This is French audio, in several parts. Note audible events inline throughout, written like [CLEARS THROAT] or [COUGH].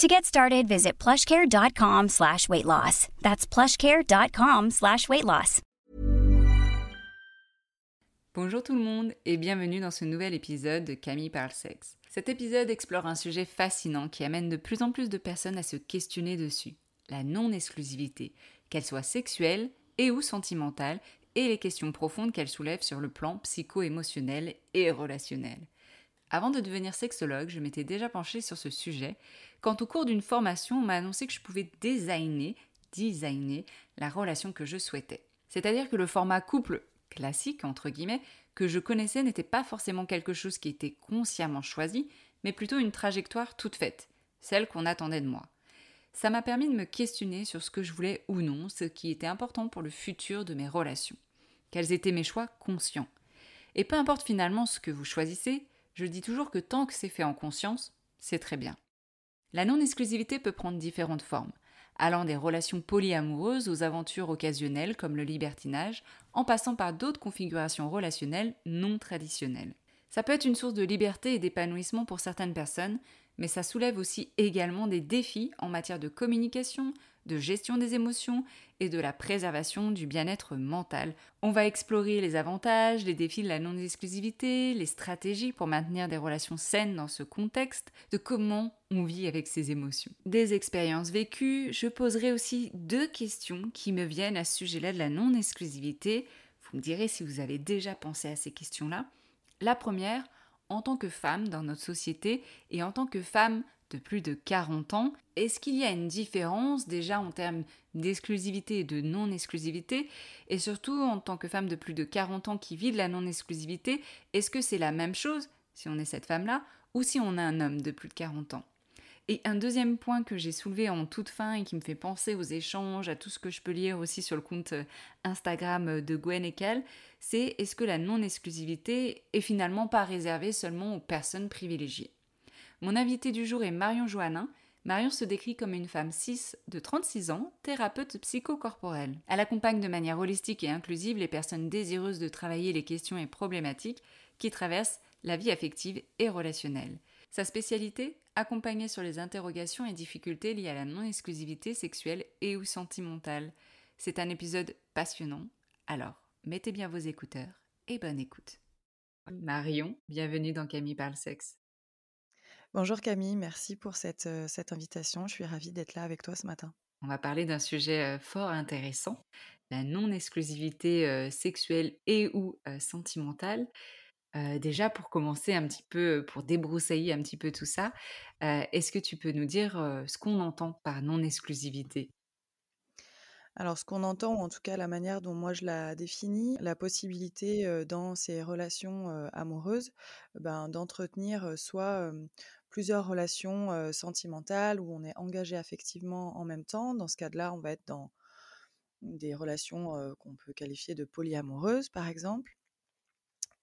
To get started, visit plushcare.com slash weight loss. That's plushcare.com slash weight loss. Bonjour tout le monde et bienvenue dans ce nouvel épisode de Camille parle sexe. Cet épisode explore un sujet fascinant qui amène de plus en plus de personnes à se questionner dessus. La non-exclusivité, qu'elle soit sexuelle et ou sentimentale, et les questions profondes qu'elle soulève sur le plan psycho-émotionnel et relationnel. Avant de devenir sexologue, je m'étais déjà penchée sur ce sujet, quand au cours d'une formation, on m'a annoncé que je pouvais designer, designer la relation que je souhaitais. C'est-à-dire que le format couple classique, entre guillemets, que je connaissais n'était pas forcément quelque chose qui était consciemment choisi, mais plutôt une trajectoire toute faite, celle qu'on attendait de moi. Ça m'a permis de me questionner sur ce que je voulais ou non, ce qui était important pour le futur de mes relations. Quels étaient mes choix conscients? Et peu importe finalement ce que vous choisissez, je dis toujours que tant que c'est fait en conscience, c'est très bien. La non-exclusivité peut prendre différentes formes, allant des relations polyamoureuses aux aventures occasionnelles comme le libertinage, en passant par d'autres configurations relationnelles non traditionnelles. Ça peut être une source de liberté et d'épanouissement pour certaines personnes, mais ça soulève aussi également des défis en matière de communication, de gestion des émotions et de la préservation du bien-être mental. On va explorer les avantages, les défis de la non-exclusivité, les stratégies pour maintenir des relations saines dans ce contexte, de comment on vit avec ses émotions. Des expériences vécues, je poserai aussi deux questions qui me viennent à ce sujet-là de la non-exclusivité. Vous me direz si vous avez déjà pensé à ces questions-là. La première, en tant que femme dans notre société et en tant que femme de plus de 40 ans, est-ce qu'il y a une différence déjà en termes d'exclusivité et de non-exclusivité? Et surtout, en tant que femme de plus de 40 ans qui vit de la non-exclusivité, est-ce que c'est la même chose si on est cette femme-là ou si on a un homme de plus de 40 ans? Et un deuxième point que j'ai soulevé en toute fin et qui me fait penser aux échanges, à tout ce que je peux lire aussi sur le compte Instagram de Gwen et Kel, c'est est-ce que la non-exclusivité est finalement pas réservée seulement aux personnes privilégiées? Mon invité du jour est Marion Joannin. Marion se décrit comme une femme cis de 36 ans, thérapeute psychocorporelle. Elle accompagne de manière holistique et inclusive les personnes désireuses de travailler les questions et problématiques qui traversent la vie affective et relationnelle. Sa spécialité Accompagner sur les interrogations et difficultés liées à la non-exclusivité sexuelle et ou sentimentale. C'est un épisode passionnant, alors mettez bien vos écouteurs et bonne écoute. Marion, bienvenue dans Camille parle sexe. Bonjour Camille, merci pour cette, euh, cette invitation. Je suis ravie d'être là avec toi ce matin. On va parler d'un sujet fort intéressant, la non-exclusivité sexuelle et ou sentimentale. déjà, pour commencer un petit peu, pour débroussailler un petit peu tout ça, est-ce que tu peux nous dire ce qu'on entend par non-exclusivité? Alors, ce qu'on entend, ou en tout cas la manière dont moi je la définis, la possibilité dans ces relations amoureuses ben, d'entretenir soit plusieurs relations sentimentales où on est engagé affectivement en même temps. Dans ce cas-là, on va être dans des relations qu'on peut qualifier de polyamoureuses, par exemple.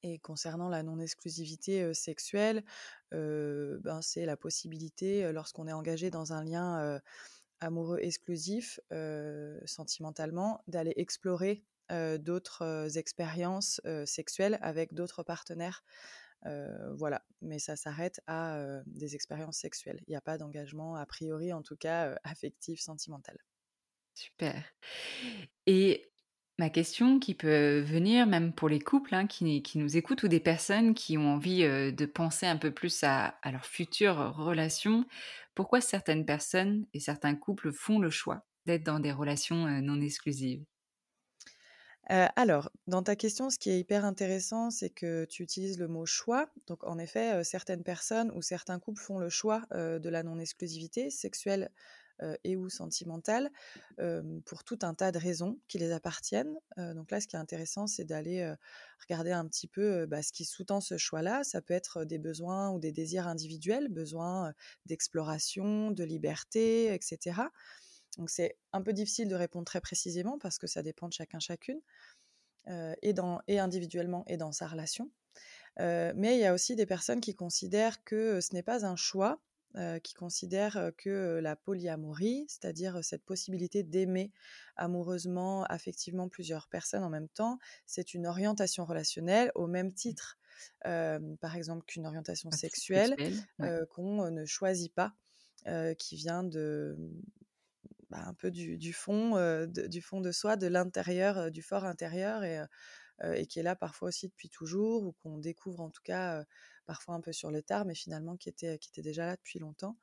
Et concernant la non-exclusivité sexuelle, ben, c'est la possibilité, lorsqu'on est engagé dans un lien amoureux exclusif, sentimentalement, d'aller explorer d'autres expériences sexuelles avec d'autres partenaires. voilà, mais ça s'arrête à des expériences sexuelles. Il n'y a pas d'engagement, a priori en tout cas, affectif, sentimental. Super. Et Ma question qui peut venir même pour les couples hein, qui, nous écoutent ou des personnes qui ont envie de penser un peu plus à, leur future relation, pourquoi certaines personnes et certains couples font le choix d'être dans des relations non exclusives? Alors, dans ta question, ce qui est hyper intéressant, c'est que tu utilises le mot choix. Donc, en effet, certaines personnes ou certains couples font le choix de la non-exclusivité sexuelle et ou sentimentale pour tout un tas de raisons qui les appartiennent. donc là, ce qui est intéressant, c'est d'aller regarder un petit peu bah, ce qui sous-tend ce choix-là. Ça peut être des besoins ou des désirs individuels, besoins d'exploration, de liberté, etc. Donc c'est un peu difficile de répondre très précisément parce que ça dépend de chacun chacune, et individuellement et dans sa relation. mais il y a aussi des personnes qui considèrent que ce n'est pas un choix, qui considèrent que la polyamorie, c'est-à-dire cette possibilité d'aimer amoureusement, affectivement plusieurs personnes en même temps, c'est une orientation relationnelle au même mmh. titre, par exemple, qu'une orientation sexuelle, qu'on ne choisit pas, qui vient de bah, un peu du, fond, de, du fond de soi, de l'intérieur, du fort intérieur, et, et qui est là parfois aussi depuis toujours, ou qu'on découvre en tout cas parfois un peu sur le tard, mais finalement qui était, qui était déjà là depuis longtemps.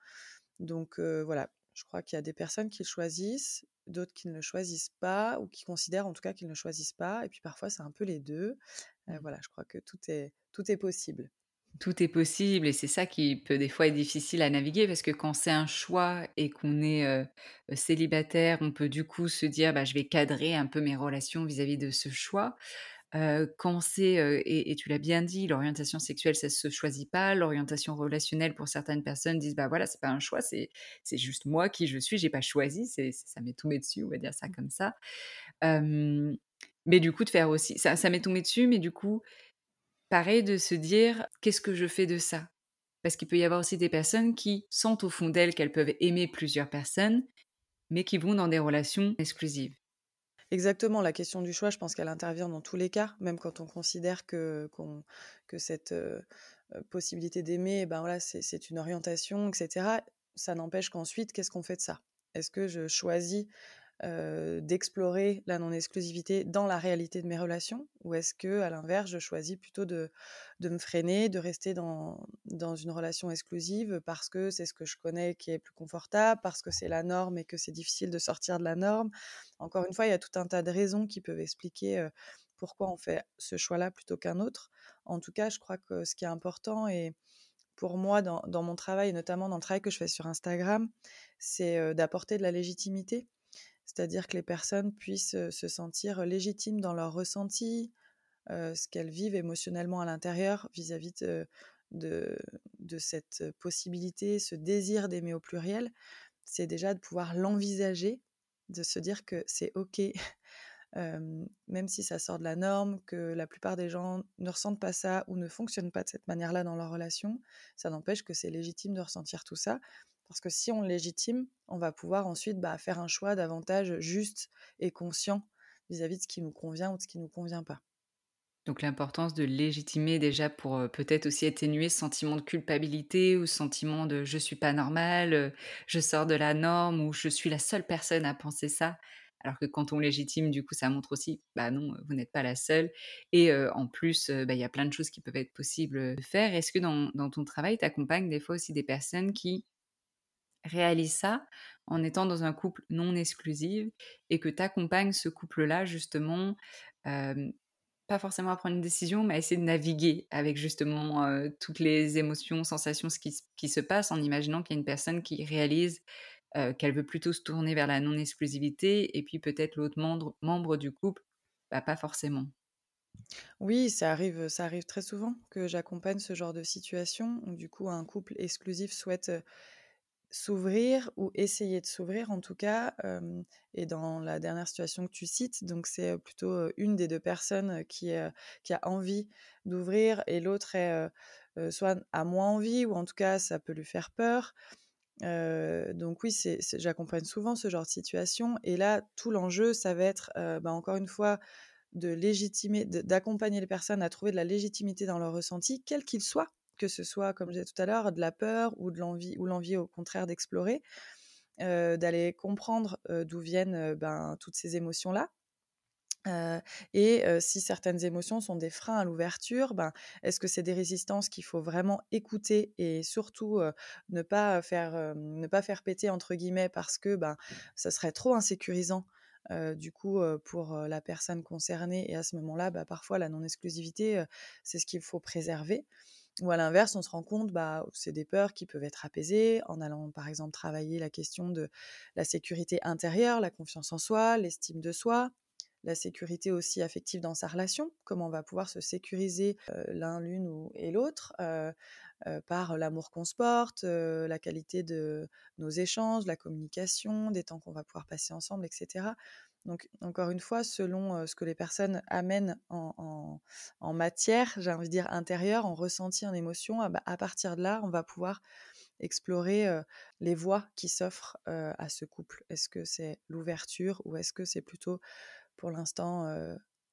Donc voilà, je crois qu'il y a des personnes qui le choisissent, d'autres qui ne le choisissent pas, ou qui considèrent en tout cas qu'ils ne le choisissent pas, et puis parfois c'est un peu les deux. Mmh. voilà, je crois que tout est, tout est possible. Tout est possible et c'est ça qui peut des fois être difficile à naviguer parce que quand c'est un choix et qu'on est célibataire, on peut du coup se dire bah, je vais cadrer un peu mes relations vis-à-vis de ce choix quand c'est, et, tu l'as bien dit, l'orientation sexuelle, ça se choisit pas. L'orientation relationnelle, pour certaines personnes, disent bah voilà, c'est pas un choix, c'est, c'est juste moi qui je suis, j'ai pas choisi, c'est, ça m'est tombé dessus, on va dire ça comme ça. mais du coup, de faire aussi, ça, ça m'est tombé dessus, mais du coup, pareil de se dire qu'est-ce que je fais de ça? Parce qu'il peut y avoir aussi des personnes qui sentent au fond d'elles qu'elles peuvent aimer plusieurs personnes, mais qui vont dans des relations exclusives. Exactement, la question du choix, je pense qu'elle intervient dans tous les cas, même quand on considère que, que cette possibilité d'aimer, eh ben voilà, c'est une orientation, etc. Ça n'empêche qu'ensuite, qu'est-ce qu'on fait de ça? Est-ce que je choisis d'explorer la non-exclusivité dans la réalité de mes relations Ou est-ce que, à l'inverse, je choisis plutôt de, de, me freiner, de rester dans, dans une relation exclusive parce que c'est ce que je connais qui est plus confortable, parce que c'est la norme et que c'est difficile de sortir de la norme? Encore une fois, il y a tout un tas de raisons qui peuvent expliquer pourquoi on fait ce choix-là plutôt qu'un autre. En tout cas, je crois que ce qui est important et pour moi dans, dans mon travail, et notamment dans le travail que je fais sur Instagram, c'est d'apporter de la légitimité c'est-à-dire que les personnes puissent se sentir légitimes dans leur ressenti, ce qu'elles vivent émotionnellement à l'intérieur vis-à-vis de, de, cette possibilité, ce désir d'aimer au pluriel, c'est déjà de pouvoir l'envisager, de se dire que c'est OK, [LAUGHS] même si ça sort de la norme, que la plupart des gens ne ressentent pas ça ou ne fonctionnent pas de cette manière-là dans leur relation, ça n'empêche que c'est légitime de ressentir tout ça parce que si on légitime, on va pouvoir ensuite bah, faire un choix davantage juste et conscient vis-à-vis de ce qui nous convient ou de ce qui ne nous convient pas. Donc l'importance de légitimer déjà pour, peut-être aussi atténuer ce sentiment de culpabilité ou ce sentiment de: «Je suis pas normal, je sors de la norme» ou «Je suis la seule personne à penser ça». Alors que quand on légitime, du coup, ça montre aussi, bah non, vous n'êtes pas la seule et en plus, bah, il y a plein de choses qui peuvent être possibles, de faire. Est-ce que dans ton travail, tu accompagnes des fois aussi des personnes qui réalisent ça en étant dans un couple non exclusif et que tu accompagnes ce couple-là justement, pas forcément à prendre une décision, mais à essayer de naviguer avec justement, toutes les émotions, sensations, ce qui se passe en imaginant qu'il y a une personne qui réalise, qu'elle veut plutôt se tourner vers la non-exclusivité et puis peut-être l'autre membre du couple, bah, pas forcément. Oui, ça arrive, ça arrive très souvent que j'accompagne ce genre de situation où du coup un couple exclusif souhaite, s'ouvrir ou essayer de s'ouvrir en tout cas, et dans la dernière situation que tu cites, donc c'est, plutôt, une des 2 personnes, qui, qui a envie d'ouvrir et l'autre est, soit a moins envie ou en tout cas ça peut lui faire peur. Donc oui, c'est j'accompagne souvent ce genre de situation et là, tout l'enjeu, ça va être, bah, encore une fois, de légitimer, d'accompagner les personnes à trouver de la légitimité dans leurs ressentis, quel qu'il soit, que ce soit, comme je disais tout à l'heure, de la peur ou de l'envie ou l'envie au contraire d'explorer, d'aller comprendre, d'où viennent, ben, toutes ces émotions-là. Et si certaines émotions sont des freins à l'ouverture, ben, est-ce que c'est des résistances qu'il faut vraiment écouter et surtout, ne pas faire, ne pas «faire péter» entre guillemets parce que, ben, ça serait trop insécurisant, du coup, pour, la personne concernée et à ce moment-là, bah, parfois la non-exclusivité, c'est ce qu'il faut préserver. Ou à l'inverse, on se rend compte, bah, c'est des peurs qui peuvent être apaisées en allant, par exemple, travailler la question de la sécurité intérieure, la confiance en soi, l'estime de soi, la sécurité aussi affective dans sa relation, comment on va pouvoir se sécuriser, l'un, l'une et l'autre, par l'amour qu'on se porte, la qualité de nos échanges, la communication, des temps qu'on va pouvoir passer ensemble et cetera. Donc encore une fois, selon, ce que les personnes amènent en matière, j'ai envie de dire intérieure, en ressenti, en émotion, ah bah, à partir de là, on va pouvoir explorer, les voies qui s'offrent, à ce couple. Est-ce que c'est l'ouverture ou est-ce que c'est plutôt pour l'instant,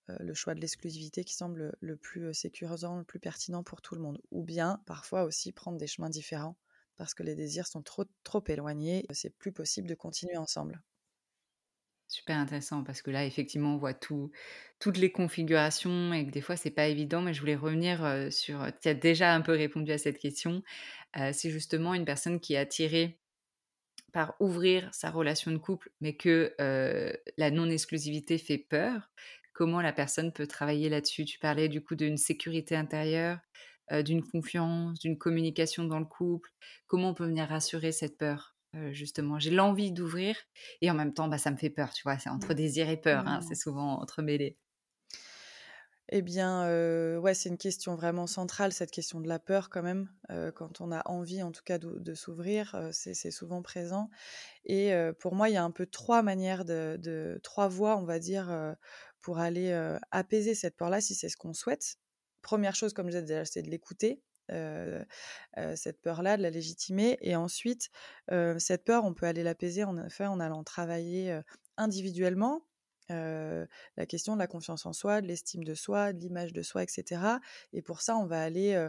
le choix de l'exclusivité qui semble, le plus, sécurisant, le plus pertinent pour tout le monde? Ou bien, parfois aussi, prendre des chemins différents parce que les désirs sont trop trop éloignés, c'est plus possible de continuer ensemble? Super intéressant parce que là, effectivement, on voit tout toutes les configurations et que des fois, c'est pas évident. Mais je voulais revenir, sur, tu as déjà un peu répondu à cette question. C'est justement une personne qui est attirée par ouvrir sa relation de couple, mais que, la non-exclusivité fait peur. Comment la personne peut travailler là-dessus? Tu parlais du coup d'une sécurité intérieure, d'une confiance, d'une communication dans le couple. Comment on peut venir rassurer cette peur? Heu, justement, j'ai l'envie d'ouvrir et en même temps, bah, ça me fait peur, tu vois? C'est entre désir et peur, hein, c'est Mmh. souvent entremêlé. Eh bien, ouais, c'est une question vraiment centrale, cette question de la peur quand même, quand on a envie en tout cas de de s'ouvrir, c'est c'est souvent présent et pour moi, il y a un peu 3 manières de de 3 voies, on va dire, pour aller, apaiser cette peur-là, si c'est ce qu'on souhaite. Première chose, comme je disais déjà, c'est de l'écouter, cette peur-là, de la légitimer et ensuite, heu, cette peur, on peut aller l'apaiser en effet en allant travailler, individuellement, la question de la confiance en soi, de l'estime de soi, de l'image de soi et cetera et pour ça, on va aller,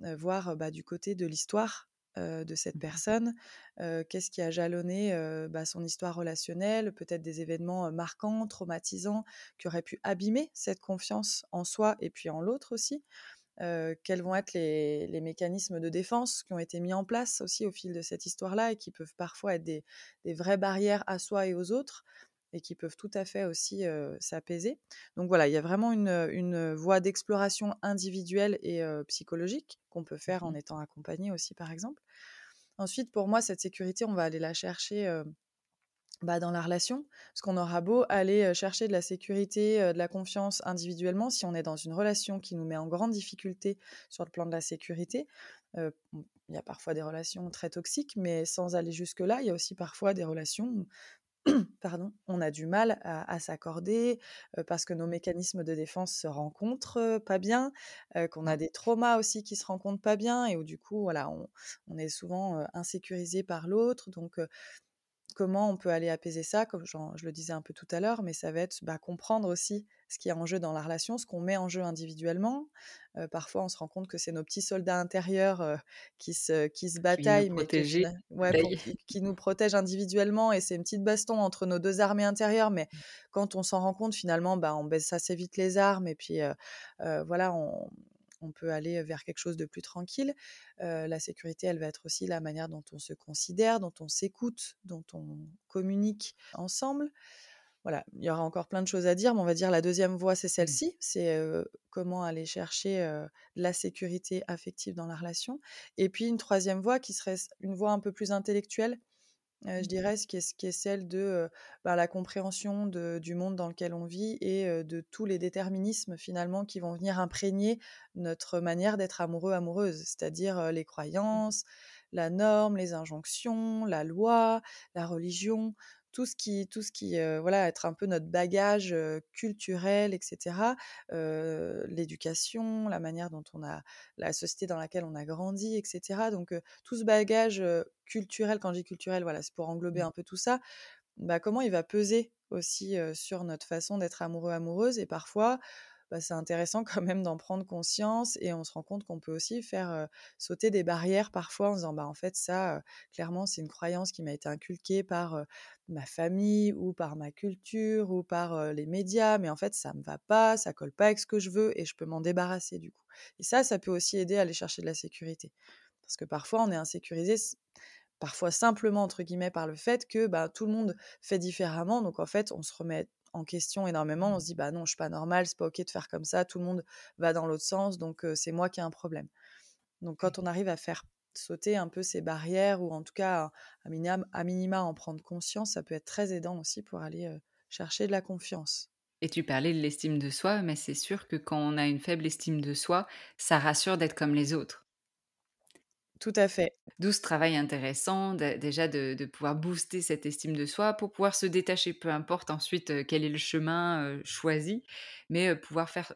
voir, bah, du côté de l'histoire, de cette Mmh personne. Qu'est-ce qui a jalonné, bah, son histoire relationnelle? Peut-être des événements, marquants, traumatisants, qui auraient pu abîmer cette confiance en soi et puis en l'autre aussi. Heu, quels vont être les les mécanismes de défense qui ont été mis en place aussi au fil de cette histoire-là et qui peuvent parfois être des des vraies barrières à soi et aux autres et qui peuvent tout à fait aussi, heu, s'apaiser. Donc voilà, il y a vraiment une, une, voie d'exploration individuelle et heu, psychologique qu'on peut faire en mh. étant accompagné aussi, par exemple. Ensuite, pour moi, cette sécurité, on va aller la chercher, bah, dans la relation. Parce qu'on aura beau aller, chercher de la sécurité, de la confiance individuellement, si on est dans une relation qui nous met en grande difficulté sur le plan de la sécurité, il y a parfois des relations très toxiques, mais sans aller jusque-là, il y a aussi parfois des relations [CLEARS THROAT] pardon, on a du mal à, à s'accorder euh, parce que nos mécanismes de défense se rencontrent euh, pas bien, euh, qu'on a des traumas aussi qui se rencontrent pas bien et où du coup, voilà, on, on est souvent insécurisé par l'autre. Donc, comment on peut aller apaiser ça Comme je le disais un peu tout à l'heure, mais ça va être bah, comprendre aussi ce qui est en jeu dans la relation, ce qu'on met en jeu individuellement. parfois, on se rend compte que c'est nos petits soldats intérieurs qui, se, qui se bataillent, mais qui, nous protègent individuellement. Et c'est une petite baston entre nos deux armées intérieures. Mais quand on s'en rend compte, finalement, bah, on baisse assez vite les armes. Et puis, voilà, on, on peut aller vers quelque chose de plus tranquille. la sécurité, elle va être aussi la manière dont on se considère, dont on s'écoute, dont on communique ensemble voilà, il y aura encore plein de choses à dire, mais on va dire la deuxième voie, c'est mmh. celle-ci. C'est comment aller chercher la sécurité affective dans la relation. Et puis une troisième voie qui serait une voie un peu plus intellectuelle, je dirais, ce qui est, qui est celle de bah, la compréhension du monde dans lequel on vit et de tous les déterminismes finalement qui vont venir imprégner notre manière d'être amoureux, amoureuse, c'est-à-dire les mmh. croyances, la norme, les injonctions, la loi, la religion tout ce qui, tout ce qui voilà, être un peu notre bagage culturel, etc. L'éducation, la manière dont on a, la société dans laquelle on a grandi, etc. Donc tout ce bagage culturel, quand je dis culturel, voilà, c'est pour englober mmh. un peu tout ça. Bah, comment il va peser aussi sur notre façon d'être amoureux, amoureuse. Et parfois, bah, c'est intéressant quand même d'en prendre conscience et on se rend compte qu'on peut aussi faire sauter des barrières parfois en disant bah en fait ça clairement c'est une croyance qui m'a été inculquée par ma famille ou par ma culture ou par les médias mais en fait ça me va pas ça colle pas avec ce que je veux et je peux m'en débarrasser du coup. Et ça ça peut aussi aider à aller chercher de la sécurité. Parce que parfois on est insécurisé parfois simplement entre guillemets par le fait que bah, tout le monde fait différemment donc en fait on se remet en question énormément. On se dit, bah non, je suis pas normal, c'est pas ok de faire comme ça, tout le monde va dans l'autre sens, donc c'est moi qui ai un problème. Donc quand on arrive à faire sauter un peu ces barrières, ou en tout cas à minima, à minima en prendre conscience, ça peut être très aidant aussi pour aller chercher de la confiance. Et tu parlais de l'estime de soi, mais c'est sûr que quand on a une faible estime de soi, ça rassure d'être comme les autres. Tout à fait. D'où ce travail intéressant déjà de, pouvoir booster cette estime de soi pour pouvoir se détacher, peu importe ensuite quel est le chemin choisi, mais pouvoir faire,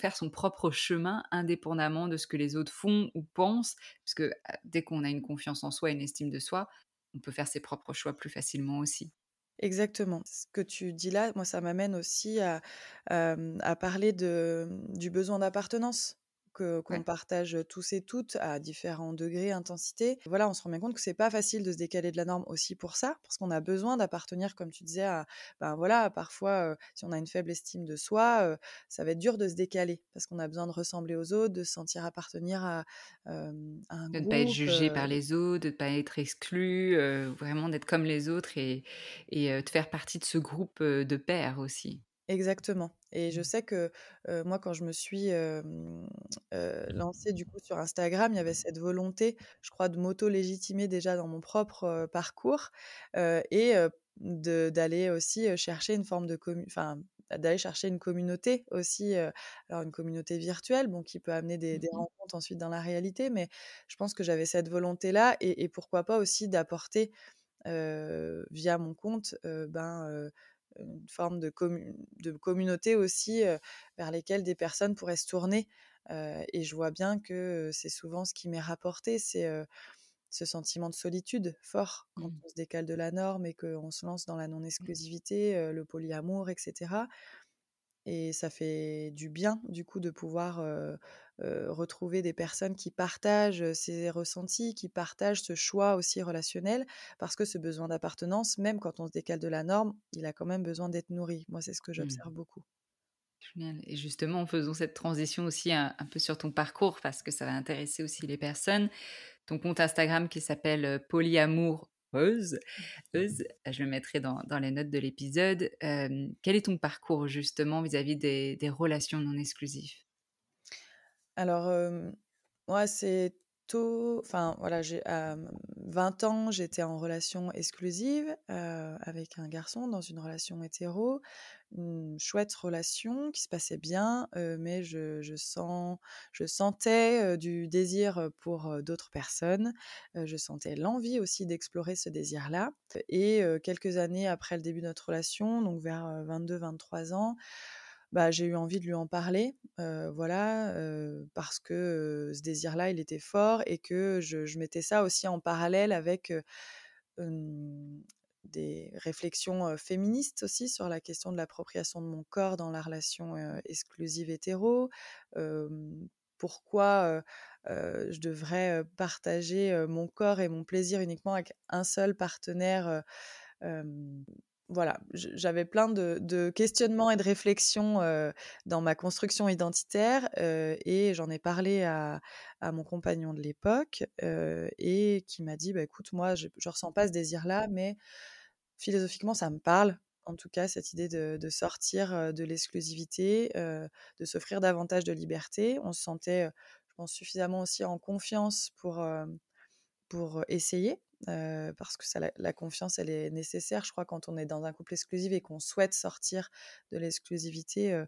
faire son propre chemin indépendamment de ce que les autres font ou pensent, puisque dès qu'on a une confiance en soi, une estime de soi, on peut faire ses propres choix plus facilement aussi. Exactement. Ce que tu dis là, moi, ça m'amène aussi à, à parler de, du besoin d'appartenance qu'on partage tous et toutes à différents degrés, intensité. Voilà, on se rend bien compte que c'est pas facile de se décaler de la norme aussi pour ça, parce qu'on a besoin d'appartenir, comme tu disais, à, ben voilà, parfois, si on a une faible estime de soi, ça va être dur de se décaler, parce qu'on a besoin de ressembler aux autres, de se sentir appartenir à, un groupe. De ne pas être jugé par les autres, de ne pas être exclu, vraiment d'être comme les autres et, et de faire partie de ce groupe de pairs aussi. Exactement. Et je mmh. sais que moi, quand je me suis lancée du coup sur Instagram, il y avait cette volonté, je crois, de m'auto-légitimer déjà dans mon propre parcours et d'aller aussi chercher une forme de enfin d'aller chercher une communauté aussi, alors une communauté virtuelle, bon, qui peut amener des, des, mmh rencontres ensuite dans la réalité, mais je pense que j'avais cette volonté-là et, et, pourquoi pas aussi d'apporter via mon compte ben, une forme de, de communauté aussi vers lesquelles des personnes pourraient se tourner. et je vois bien que c'est souvent ce qui m'est rapporté, c'est ce sentiment de solitude fort quand mmh. on se décale de la norme et qu'on se lance dans la mmh. non-exclusivité, le polyamour, etc. Et ça fait du bien, du coup, de pouvoir retrouver des personnes qui partagent ces ressentis, qui partagent ce choix aussi relationnel, parce que ce besoin d'appartenance, même quand on se décale de la norme, il a quand même besoin d'être nourri. Moi, c'est ce que mmh. j'observe beaucoup. Génial. Et justement, faisons cette transition aussi un, peu sur ton parcours, parce que ça va intéresser aussi les personnes. Ton compte Instagram qui s'appelle Polyamour Euse. je le mettrai dans, les notes de l'épisode. quel est ton parcours justement vis-à-vis des, relations non exclusives? Alors, moi, c'est tôt, enfin voilà, j'ai à 20 ans, j'étais en relation exclusive avec un garçon dans une relation hétéro une chouette relation qui se passait bien, mais je, je, sens, je sentais du désir pour d'autres personnes. je sentais l'envie aussi d'explorer ce désir-là. Et quelques années après le début de notre relation, donc vers 22-23 ans, bah, j'ai eu envie de lui en parler, voilà, parce que ce désir-là, il était fort et que je, je, mettais ça aussi en parallèle avec des réflexions féministes aussi sur la question de l'appropriation de mon corps dans la relation exclusive hétéro. pourquoi je devrais partager mon corps et mon plaisir uniquement avec un seul partenaire voilà, j'avais plein de, questionnements et de réflexions dans ma construction identitaire et j'en ai parlé à, mon compagnon de l'époque et qui m'a dit bah, écoute, moi, je ne ressens pas ce désir-là, mais philosophiquement, ça me parle. En tout cas, cette idée de, sortir de l'exclusivité, de s'offrir davantage de liberté. On se sentait, je pense, suffisamment aussi en confiance pour, pour essayer parce que ça, la, confiance, elle est nécessaire. Je crois quand on est dans un couple exclusif et qu'on souhaite sortir de l'exclusivité,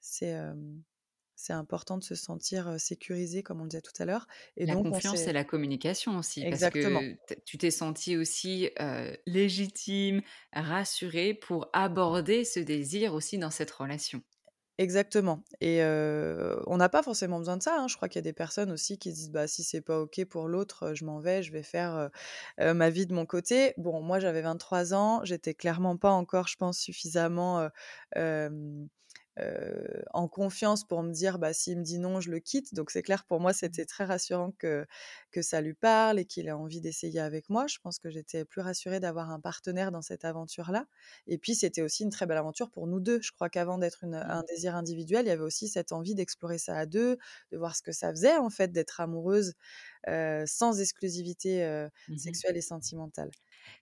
c'est c'est important de se sentir sécurisé, comme on le disait tout à l'heure. Et la confiance, c'est la communication aussi. Exactement. Parce que tu t'es senti aussi légitime, rassuré pour aborder ce désir aussi dans cette relation. Exactement et on n'a pas forcément besoin de ça, hein. Je crois qu'il y a des personnes aussi qui disent: «Bah, si c'est pas OK pour l'autre, je m'en vais, je vais faire, ma vie de mon côté». Bon, moi, j'avais 23 ans, j'étais clairement pas encore, je pense, suffisamment, en confiance pour me dire bah s'il me dit non je le quitte. Donc c'est clair pour moi mmh. c'était très rassurant que que ça lui parle et qu'il ait envie d'essayer avec moi. Je pense que j'étais plus rassurée d'avoir un partenaire dans cette aventure là et puis c'était aussi une très belle aventure pour nous deux. Je crois qu'avant d'être mmh. un désir individuel il y avait aussi cette envie d'explorer ça à deux de voir ce que ça faisait en fait d'être amoureuse sans exclusivité mmh sexuelle et sentimentale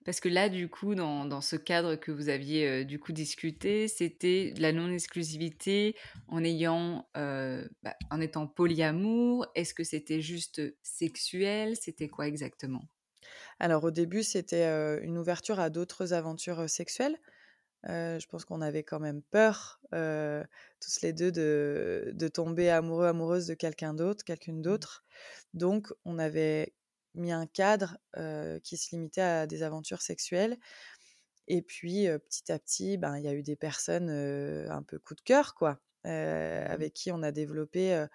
parce que là, du coup, dans, ce cadre que vous aviez du coup discuté, c'était la non-exclusivité en ayant, bah, en étant polyamour. Est-ce que c'était juste sexuel? C'était quoi exactement? Alors au début, c'était une ouverture à d'autres aventures sexuelles. je pense qu'on avait quand même peur, tous les deux, de, de tomber amoureux, amoureuse de quelqu'un d'autre, quelqu'une mmh. d'autre. Donc, on avait mis un cadre qui se limitait à des aventures sexuelles. Et puis, petit à petit, ben, il y a eu des personnes un peu coup de cœur, quoi, mmh. avec qui on a développé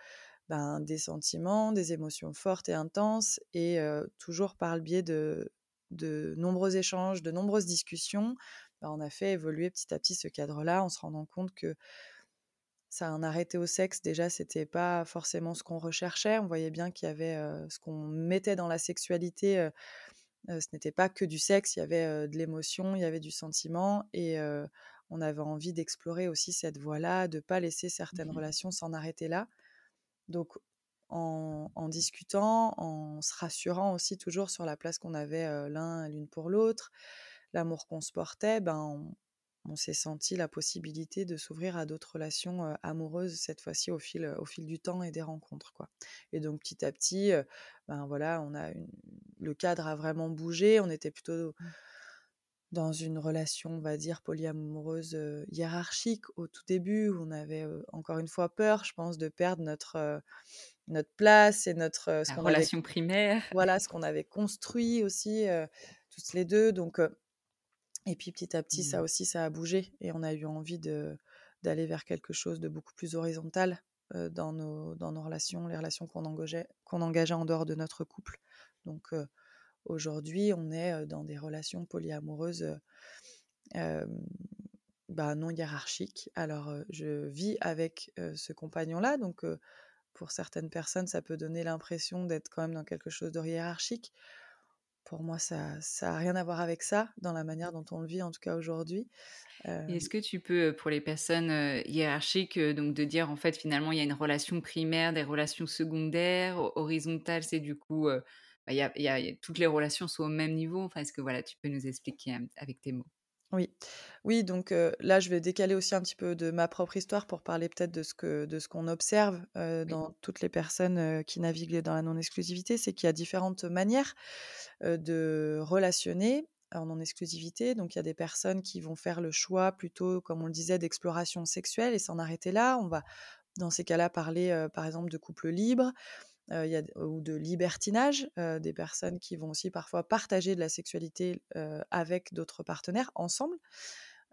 ben, des sentiments, des émotions fortes et intenses, et toujours par le biais de, de nombreux échanges, de nombreuses discussions, ben, on a fait évoluer petit à petit ce cadre-là en se rendant compte que ça un arrêté au sexe, déjà, c'était pas forcément ce qu'on recherchait. On voyait bien qu'il y avait ce qu'on mettait dans la sexualité. ce n'était pas que du sexe, il y avait de l'émotion, il y avait du sentiment. Et on avait envie d'explorer aussi cette voie-là, de pas laisser certaines mmh relations s'en arrêter là. Donc, en, discutant, en se rassurant aussi toujours sur la place qu'on avait l'un l'une pour l'autre, l'amour qu'on se portait, ben, on s'est senti la possibilité de s'ouvrir à d'autres relations amoureuses cette fois-ci au fil, au fil du temps et des rencontres quoi. Et donc petit à petit, ben voilà, on a le cadre a vraiment bougé. On était plutôt mmh. dans une relation, on va dire polyamoureuse hiérarchique au tout début. Où on avait encore une fois peur, je pense, de perdre notre notre place et notre ce relation primaire. Voilà, ce qu'on avait construit aussi toutes les deux. Donc et puis petit à petit, ça mmh. aussi, ça a bougé et on a eu envie de d'aller vers quelque chose de beaucoup plus horizontal dans, nos, dans nos relations, les relations qu'on engageait, qu'on engageait en dehors de notre couple. Donc aujourd'hui, on est dans des relations polyamoureuses bah, non hiérarchiques. Alors je vis avec ce compagnon-là, donc pour certaines personnes, ça peut donner l'impression d'être quand même dans quelque chose de hiérarchique pour moi, ça n'a rien à voir avec ça, dans la manière dont on le vit, en tout cas aujourd'hui. Est-ce que tu peux, pour les personnes hiérarchiques, donc de dire en fait finalement il y a une relation primaire, des relations secondaires, horizontales, c'est du coup, bah, y a, toutes les relations sont au même niveau? Enfin, est-ce que voilà, tu peux nous expliquer avec tes mots? Oui, oui, donc là, je vais décaler aussi un petit peu de ma propre histoire pour parler peut-être de ce que de ce qu'on observe dans toutes les personnes qui naviguent dans la non-exclusivité, c'est qu'il y a différentes manières de relationner en non-exclusivité. Donc, il y a des personnes qui vont faire le choix plutôt, comme on le disait, d'exploration sexuelle et s'en arrêter là. On va, dans ces cas-là, parler par exemple de couple libre y a, ou de libertinage, des personnes qui vont aussi parfois partager de la sexualité avec d'autres partenaires ensemble.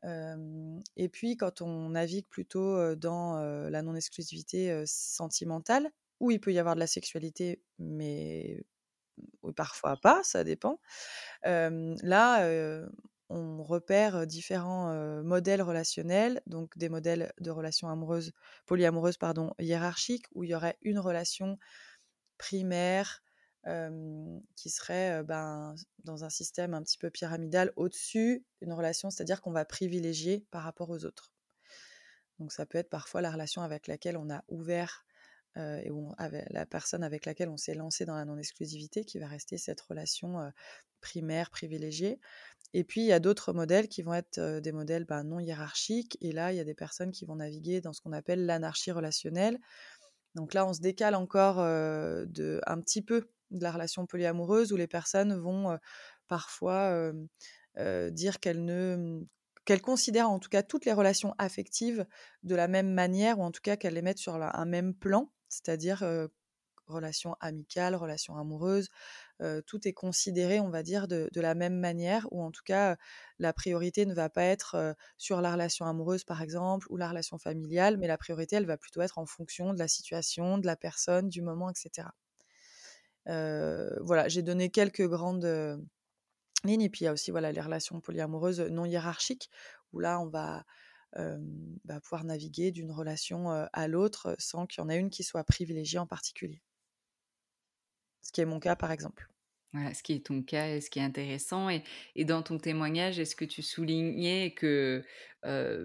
et puis quand on navigue plutôt dans la non-exclusivité sentimentale, où il peut y avoir de la sexualité, mais parfois pas, ça dépend. là, on repère différents modèles relationnels, donc des modèles de relations amoureuses, polyamoureuses, pardon, hiérarchiques, où il y aurait une relation primaire qui serait ben, dans un système un petit peu pyramidal au-dessus d'une relation, c'est-à-dire qu'on va privilégier par rapport aux autres. Donc ça peut être parfois la relation avec laquelle on a ouvert et où la personne avec laquelle on s'est lancé dans la non-exclusivité qui va rester cette relation primaire privilégiée. Et puis il y a d'autres modèles qui vont être des modèles ben, non hiérarchiques. Et là, il y a des personnes qui vont naviguer dans ce qu'on appelle l'anarchie relationnelle. Donc là, on se décale encore de, un petit peu de la relation polyamoureuse où les personnes vont parfois dire qu'elles ne qu'elles considèrent en tout cas toutes les relations affectives de la même manière ou en tout cas qu'elles les mettent sur un même plan, c'est-à-dire relations amicales, relations amoureuses, tout est considéré, on va dire, de, la même manière, ou en tout cas, la priorité ne va pas être sur la relation amoureuse, par exemple, ou la relation familiale, mais la priorité, elle va plutôt être en fonction de la situation, de la personne, du moment, etc. voilà, j'ai donné quelques grandes lignes, et puis il y a aussi voilà, les relations polyamoureuses non hiérarchiques, où là, on va... Bah, pouvoir naviguer d'une relation à l'autre sans qu'il y en ait une qui soit privilégiée en particulier. Ce qui est mon cas, par exemple. Voilà, ce qui est ton cas et ce qui est intéressant. Et, et dans ton témoignage, est-ce que tu soulignais que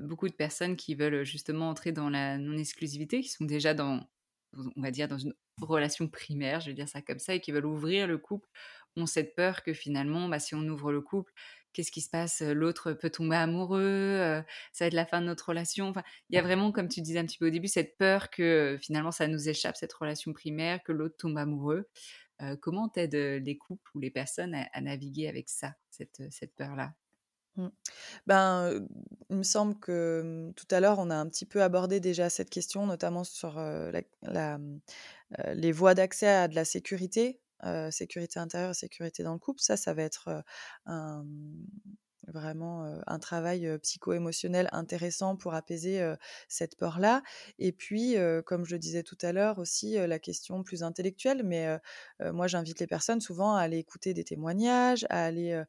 beaucoup de personnes qui veulent justement entrer dans la non-exclusivité, qui sont déjà dans, on va dire, dans une relation primaire, je vais dire ça comme ça, et qui veulent ouvrir le couple, ont cette peur que finalement, bah, si on ouvre le couple, qu'est-ce qui se passe? L'autre peut tomber amoureux, ça va être la fin de notre relation. Enfin, il y a vraiment, comme tu disais un petit peu au début, cette peur que finalement ça nous échappe, cette relation primaire, que l'autre tombe amoureux. Comment t'aides les couples ou les personnes à, naviguer avec ça, cette, peur-là? Mmh. Ben, il me semble que mmh, tout à l'heure, on a un petit peu abordé déjà cette question, notamment sur mmh, les voies d'accès à de la sécurité sécurité intérieure, sécurité dans le couple, ça, ça va être un, vraiment un travail psycho-émotionnel intéressant pour apaiser cette peur-là. Et puis, comme je le disais tout à l'heure aussi, la question plus intellectuelle, mais moi j'invite les personnes souvent à aller écouter des témoignages, à aller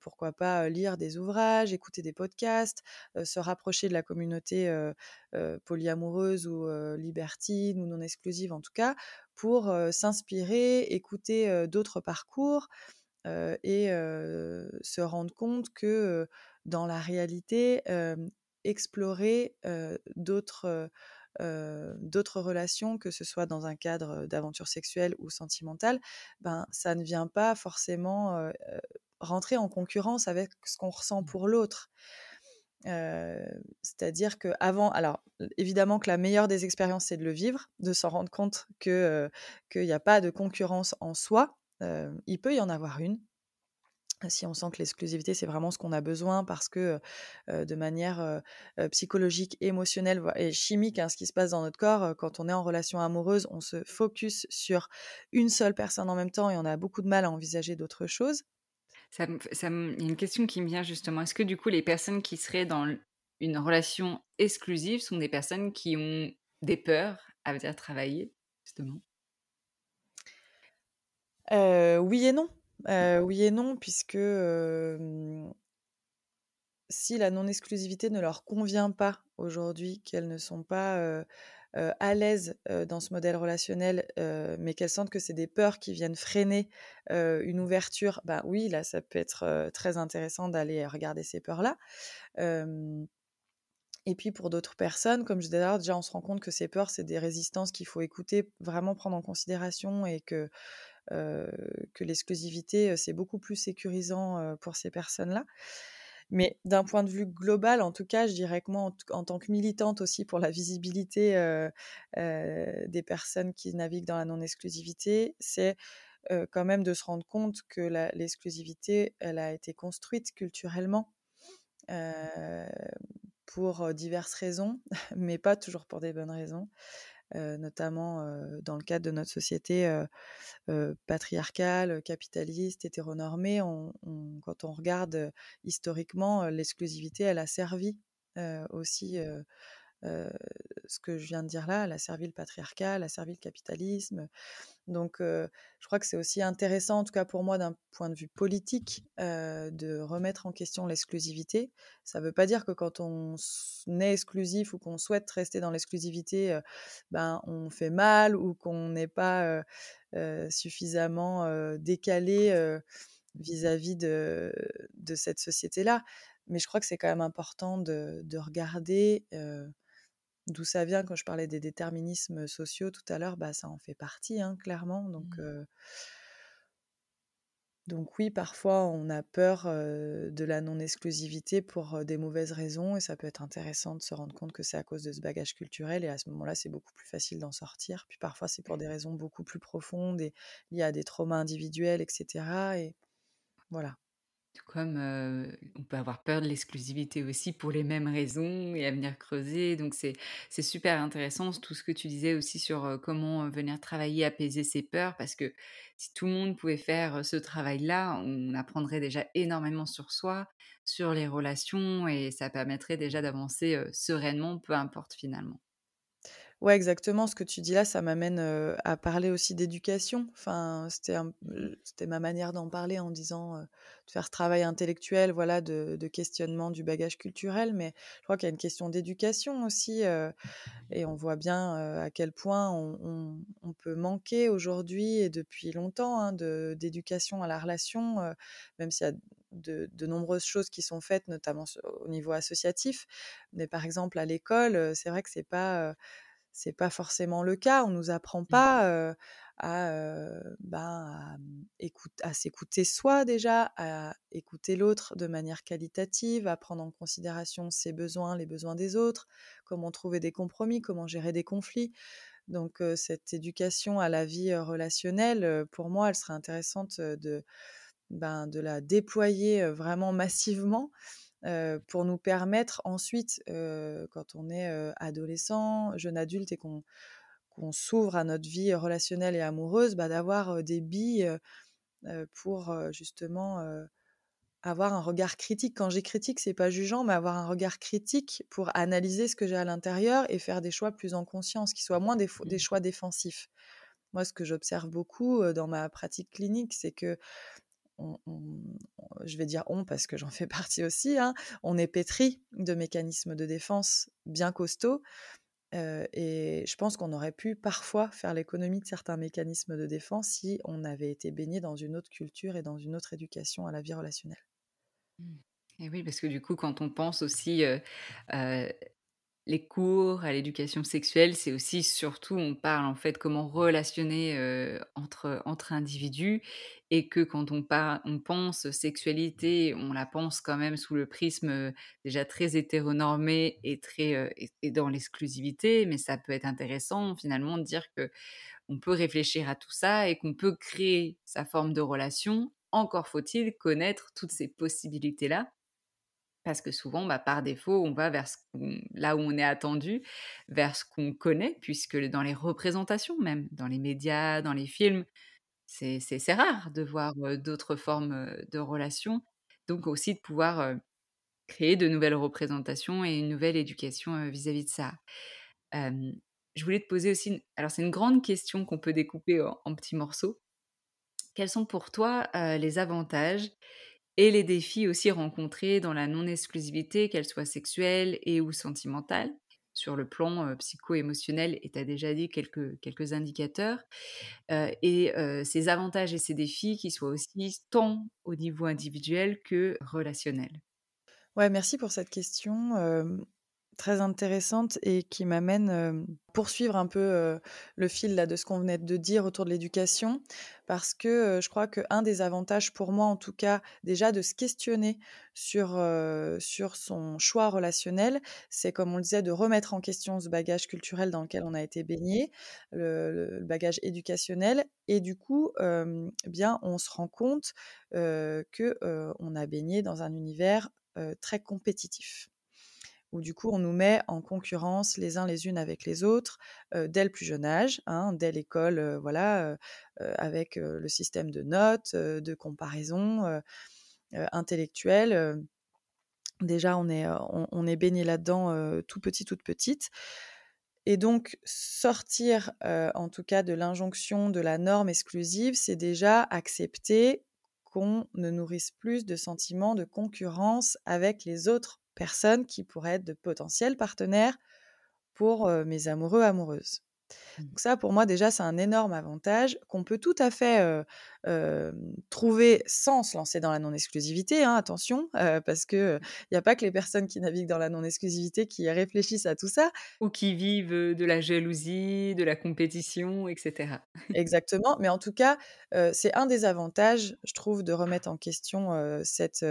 pourquoi pas lire des ouvrages, écouter des podcasts, se rapprocher de la communauté polyamoureuse ou libertine ou non exclusive en tout cas, pour s'inspirer, écouter d'autres parcours et se rendre compte que dans la réalité, explorer d'autres d'autres relations, que ce soit dans un cadre d'aventure sexuelle ou sentimentale, ben, ça ne vient pas forcément rentrer en concurrence avec ce qu'on ressent mmh. pour l'autre. C'est-à-dire que avant, alors évidemment que la meilleure des expériences c'est de le vivre, de s'en rendre compte que qu'il n'y a pas de concurrence en soi. Il peut y en avoir une, si on sent que l'exclusivité, c'est vraiment ce qu'on a besoin parce que de manière psychologique, émotionnelle et chimique, hein, ce qui se passe dans notre corps, quand on est en relation amoureuse, on se focus sur une seule personne en même temps et on a beaucoup de mal à envisager d'autres choses. Ça, il y a une question qui me vient justement. Est-ce que du coup, les personnes qui seraient dans une relation exclusive sont des personnes qui ont des peurs à dire travailler, justement? Oui et non. oui et non, puisque si la non-exclusivité ne leur convient pas aujourd'hui, qu'elles ne sont pas à l'aise dans ce modèle relationnel, mais qu'elles sentent que c'est des peurs qui viennent freiner une ouverture, ben oui, là, ça peut être très intéressant d'aller regarder ces peurs-là. et puis pour d'autres personnes, comme je disais déjà on se rend compte que ces peurs, c'est des résistances qu'il faut écouter, vraiment prendre en considération et que que l'exclusivité, c'est beaucoup plus sécurisant pour ces personnes-là. Mais d'un point de vue global, en tout cas, je dirais que moi, en, tant que militante aussi pour la visibilité des personnes qui naviguent dans la non-exclusivité, c'est quand même de se rendre compte que l'exclusivité, elle a été construite culturellement pour diverses raisons, [LAUGHS] mais pas toujours pour des bonnes raisons. Notamment dans le cadre de notre société patriarcale, capitaliste, hétéronormée. quand on regarde historiquement, l'exclusivité, elle a servi aussi ce que je viens de dire là, la servi le patriarcat, elle a servi le capitalisme. Donc, je crois que c'est aussi intéressant, en tout cas pour moi, d'un point de vue politique, de remettre en question l'exclusivité. Ça ne veut pas dire que quand on est exclusif ou qu'on souhaite rester dans l'exclusivité, ben, on fait mal ou qu'on n'est pas suffisamment décalé vis-à-vis de, cette société-là. Mais je crois que c'est quand même important de regarder D'où ça vient quand je parlais des déterminismes sociaux tout à l'heure, bah, ça en fait partie, hein, clairement. Donc, mmh. donc oui, parfois on a peur de la non-exclusivité pour des mauvaises raisons et ça peut être intéressant de se rendre compte que c'est à cause de ce bagage culturel et à ce moment-là, c'est beaucoup plus facile d'en sortir. Puis parfois, c'est pour des raisons beaucoup plus profondes et liées à des traumas individuels, etc. Et voilà. Comme on peut avoir peur de l'exclusivité aussi pour les mêmes raisons et à venir creuser. Donc c'est super intéressant tout ce que tu disais aussi sur comment venir travailler, apaiser ses peurs, parce que si tout le monde pouvait faire ce travail-là, on apprendrait déjà énormément sur soi, sur les relations, et ça permettrait déjà d'avancer sereinement, peu importe finalement. Ouais, exactement. Ce que tu dis là, ça m'amène à parler aussi d'éducation. Enfin, c'était c'était ma manière d'en parler en disant de faire ce travail intellectuel, voilà, de, questionnement du bagage culturel. Mais je crois qu'il y a une question d'éducation aussi, et on voit bien à quel point on, peut manquer aujourd'hui et depuis longtemps hein, d'éducation à la relation, même s'il y a de, de, nombreuses choses qui sont faites, notamment au niveau associatif. Mais par exemple, à l'école, c'est vrai que c'est pas c'est pas forcément le cas. On nous apprend mmh. pas à, ben, mmh, à, s'écouter soi déjà, à écouter l'autre de manière qualitative, à prendre en considération ses besoins, les besoins des autres, comment trouver des compromis, comment gérer des conflits. Donc cette éducation à la vie relationnelle, pour moi, elle serait intéressante de, ben, de la déployer vraiment massivement pour nous permettre ensuite, quand on est adolescent, jeune adulte et qu'on s'ouvre à notre vie relationnelle et amoureuse, bah, d'avoir des billes pour justement avoir un regard critique. Quand j'ai critique, c'est pas jugeant, mais avoir un regard critique pour analyser ce que j'ai à l'intérieur et faire des choix plus en conscience, qui soient moins des, des mmh. choix défensifs. Moi, ce que j'observe beaucoup dans ma pratique clinique, c'est que je vais dire on parce que j'en fais [LAUGHS] partie aussi, hein, on est pétri de mécanismes de défense bien costauds. et je pense qu'on aurait pu parfois faire l'économie de certains mécanismes de défense si on avait été baigné dans une autre culture et dans une autre éducation à la vie relationnelle. Mmh. Et oui, parce que du coup, quand on pense aussi les cours à l'éducation sexuelle, c'est aussi surtout, on parle en fait comment relationner entre, entre individus et que quand on, on pense sexualité, on la pense quand même sous le prisme déjà très hétéronormé et, très, et, dans l'exclusivité, mais ça peut être intéressant finalement de dire que on peut réfléchir à tout ça et qu'on peut créer sa forme de relation. Encore faut-il connaître toutes ces possibilités-là parce que souvent, bah, par défaut, on va vers là où on est attendu, vers ce qu'on connaît, puisque dans les représentations même, dans les médias, dans les films, c'est rare de voir d'autres formes de relations. Donc aussi de pouvoir créer de nouvelles représentations et une nouvelle éducation vis-à-vis de ça. je voulais te poser aussi, alors c'est une grande question qu'on peut découper en, petits morceaux. Quels sont pour toi les avantages et les défis aussi rencontrés dans la non-exclusivité, qu'elle soit sexuelle et ou sentimentale, sur le plan psycho-émotionnel, et tu as déjà dit quelques, quelques indicateurs, et ces avantages et ces défis qui soient aussi tant au niveau individuel que relationnel. Ouais, merci pour cette question très intéressante et qui m'amène poursuivre un peu le fil là, de ce qu'on venait de dire autour de l'éducation, parce que je crois qu'un des avantages pour moi, en tout cas, déjà de se questionner sur, sur son choix relationnel, c'est comme on le disait, de remettre en question ce bagage culturel dans lequel on a été baigné, le, bagage éducationnel, et du coup, eh bien, on se rend compte que on a baigné dans un univers très compétitif où du coup on nous met en concurrence les uns les unes avec les autres dès le plus jeune âge, hein, dès l'école, voilà, avec le système de notes, de comparaison intellectuelle. Déjà, on est, on, est baigné là-dedans tout petit, toute petite. Et donc, sortir, en tout cas, de l'injonction de la norme exclusive, c'est déjà accepter qu'on ne nourrisse plus de sentiments de concurrence avec les autres personnes qui pourraient être de potentiels partenaires pour mes amoureux, amoureuses. Mmh. Donc ça, pour moi, déjà, c'est un énorme avantage qu'on peut tout à fait trouver sans se lancer dans la non-exclusivité, hein, attention, parce qu'il n'y a pas que les personnes qui naviguent dans la non-exclusivité qui réfléchissent à tout ça. Ou qui vivent de la jalousie, de la compétition, etc. [LAUGHS] Exactement, mais en tout cas, c'est un des avantages, je trouve, de remettre en question cette,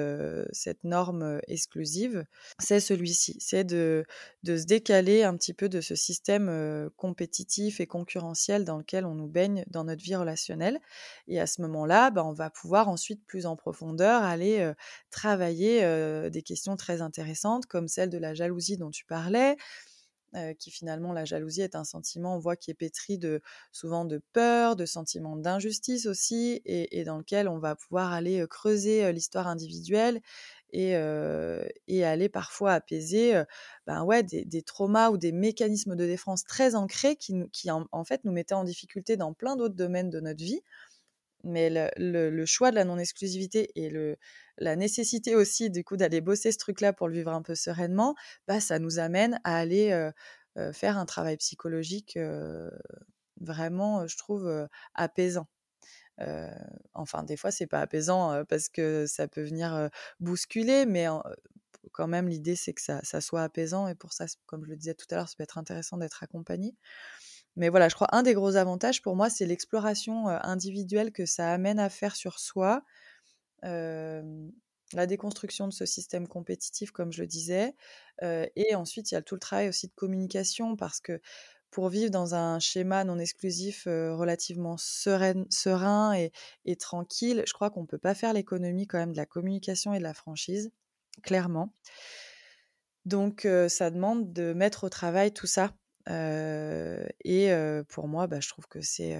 cette norme exclusive, c'est celui-ci, c'est de, de se décaler un petit peu de ce système compétitif et concurrentiel dans lequel on nous baigne dans notre vie relationnelle. Et à ce moment-là, bah, on va pouvoir ensuite plus en profondeur aller travailler des questions très intéressantes comme celle de la jalousie dont tu parlais. qui finalement la jalousie est un sentiment, on voit qui est pétri de souvent de peur, de sentiments d'injustice aussi, et, dans lequel on va pouvoir aller creuser l'histoire individuelle et, aller parfois apaiser ben ouais, des, traumas ou des mécanismes de défense très ancrés qui, en, fait nous mettaient en difficulté dans plein d'autres domaines de notre vie mais le, choix de la non-exclusivité et la nécessité aussi du coup d'aller bosser ce truc-là pour le vivre un peu sereinement, bah, ça nous amène à aller faire un travail psychologique vraiment, je trouve, apaisant. enfin, des fois, c'est pas apaisant parce que ça peut venir bousculer, mais quand même, l'idée, c'est que ça, ça, soit apaisant. Et pour ça, comme je le disais tout à l'heure, ça peut être intéressant d'être accompagné. Mais voilà, je crois un des gros avantages pour moi, c'est l'exploration individuelle que ça amène à faire sur soi, la déconstruction de ce système compétitif, comme je le disais. et ensuite, il y a tout le travail aussi de communication, parce que pour vivre dans un schéma non exclusif relativement serein, et, et, tranquille, je crois qu'on ne peut pas faire l'économie quand même de la communication et de la franchise, clairement. Donc, ça demande de mettre au travail tout ça et pour moi, bah, je trouve que c'est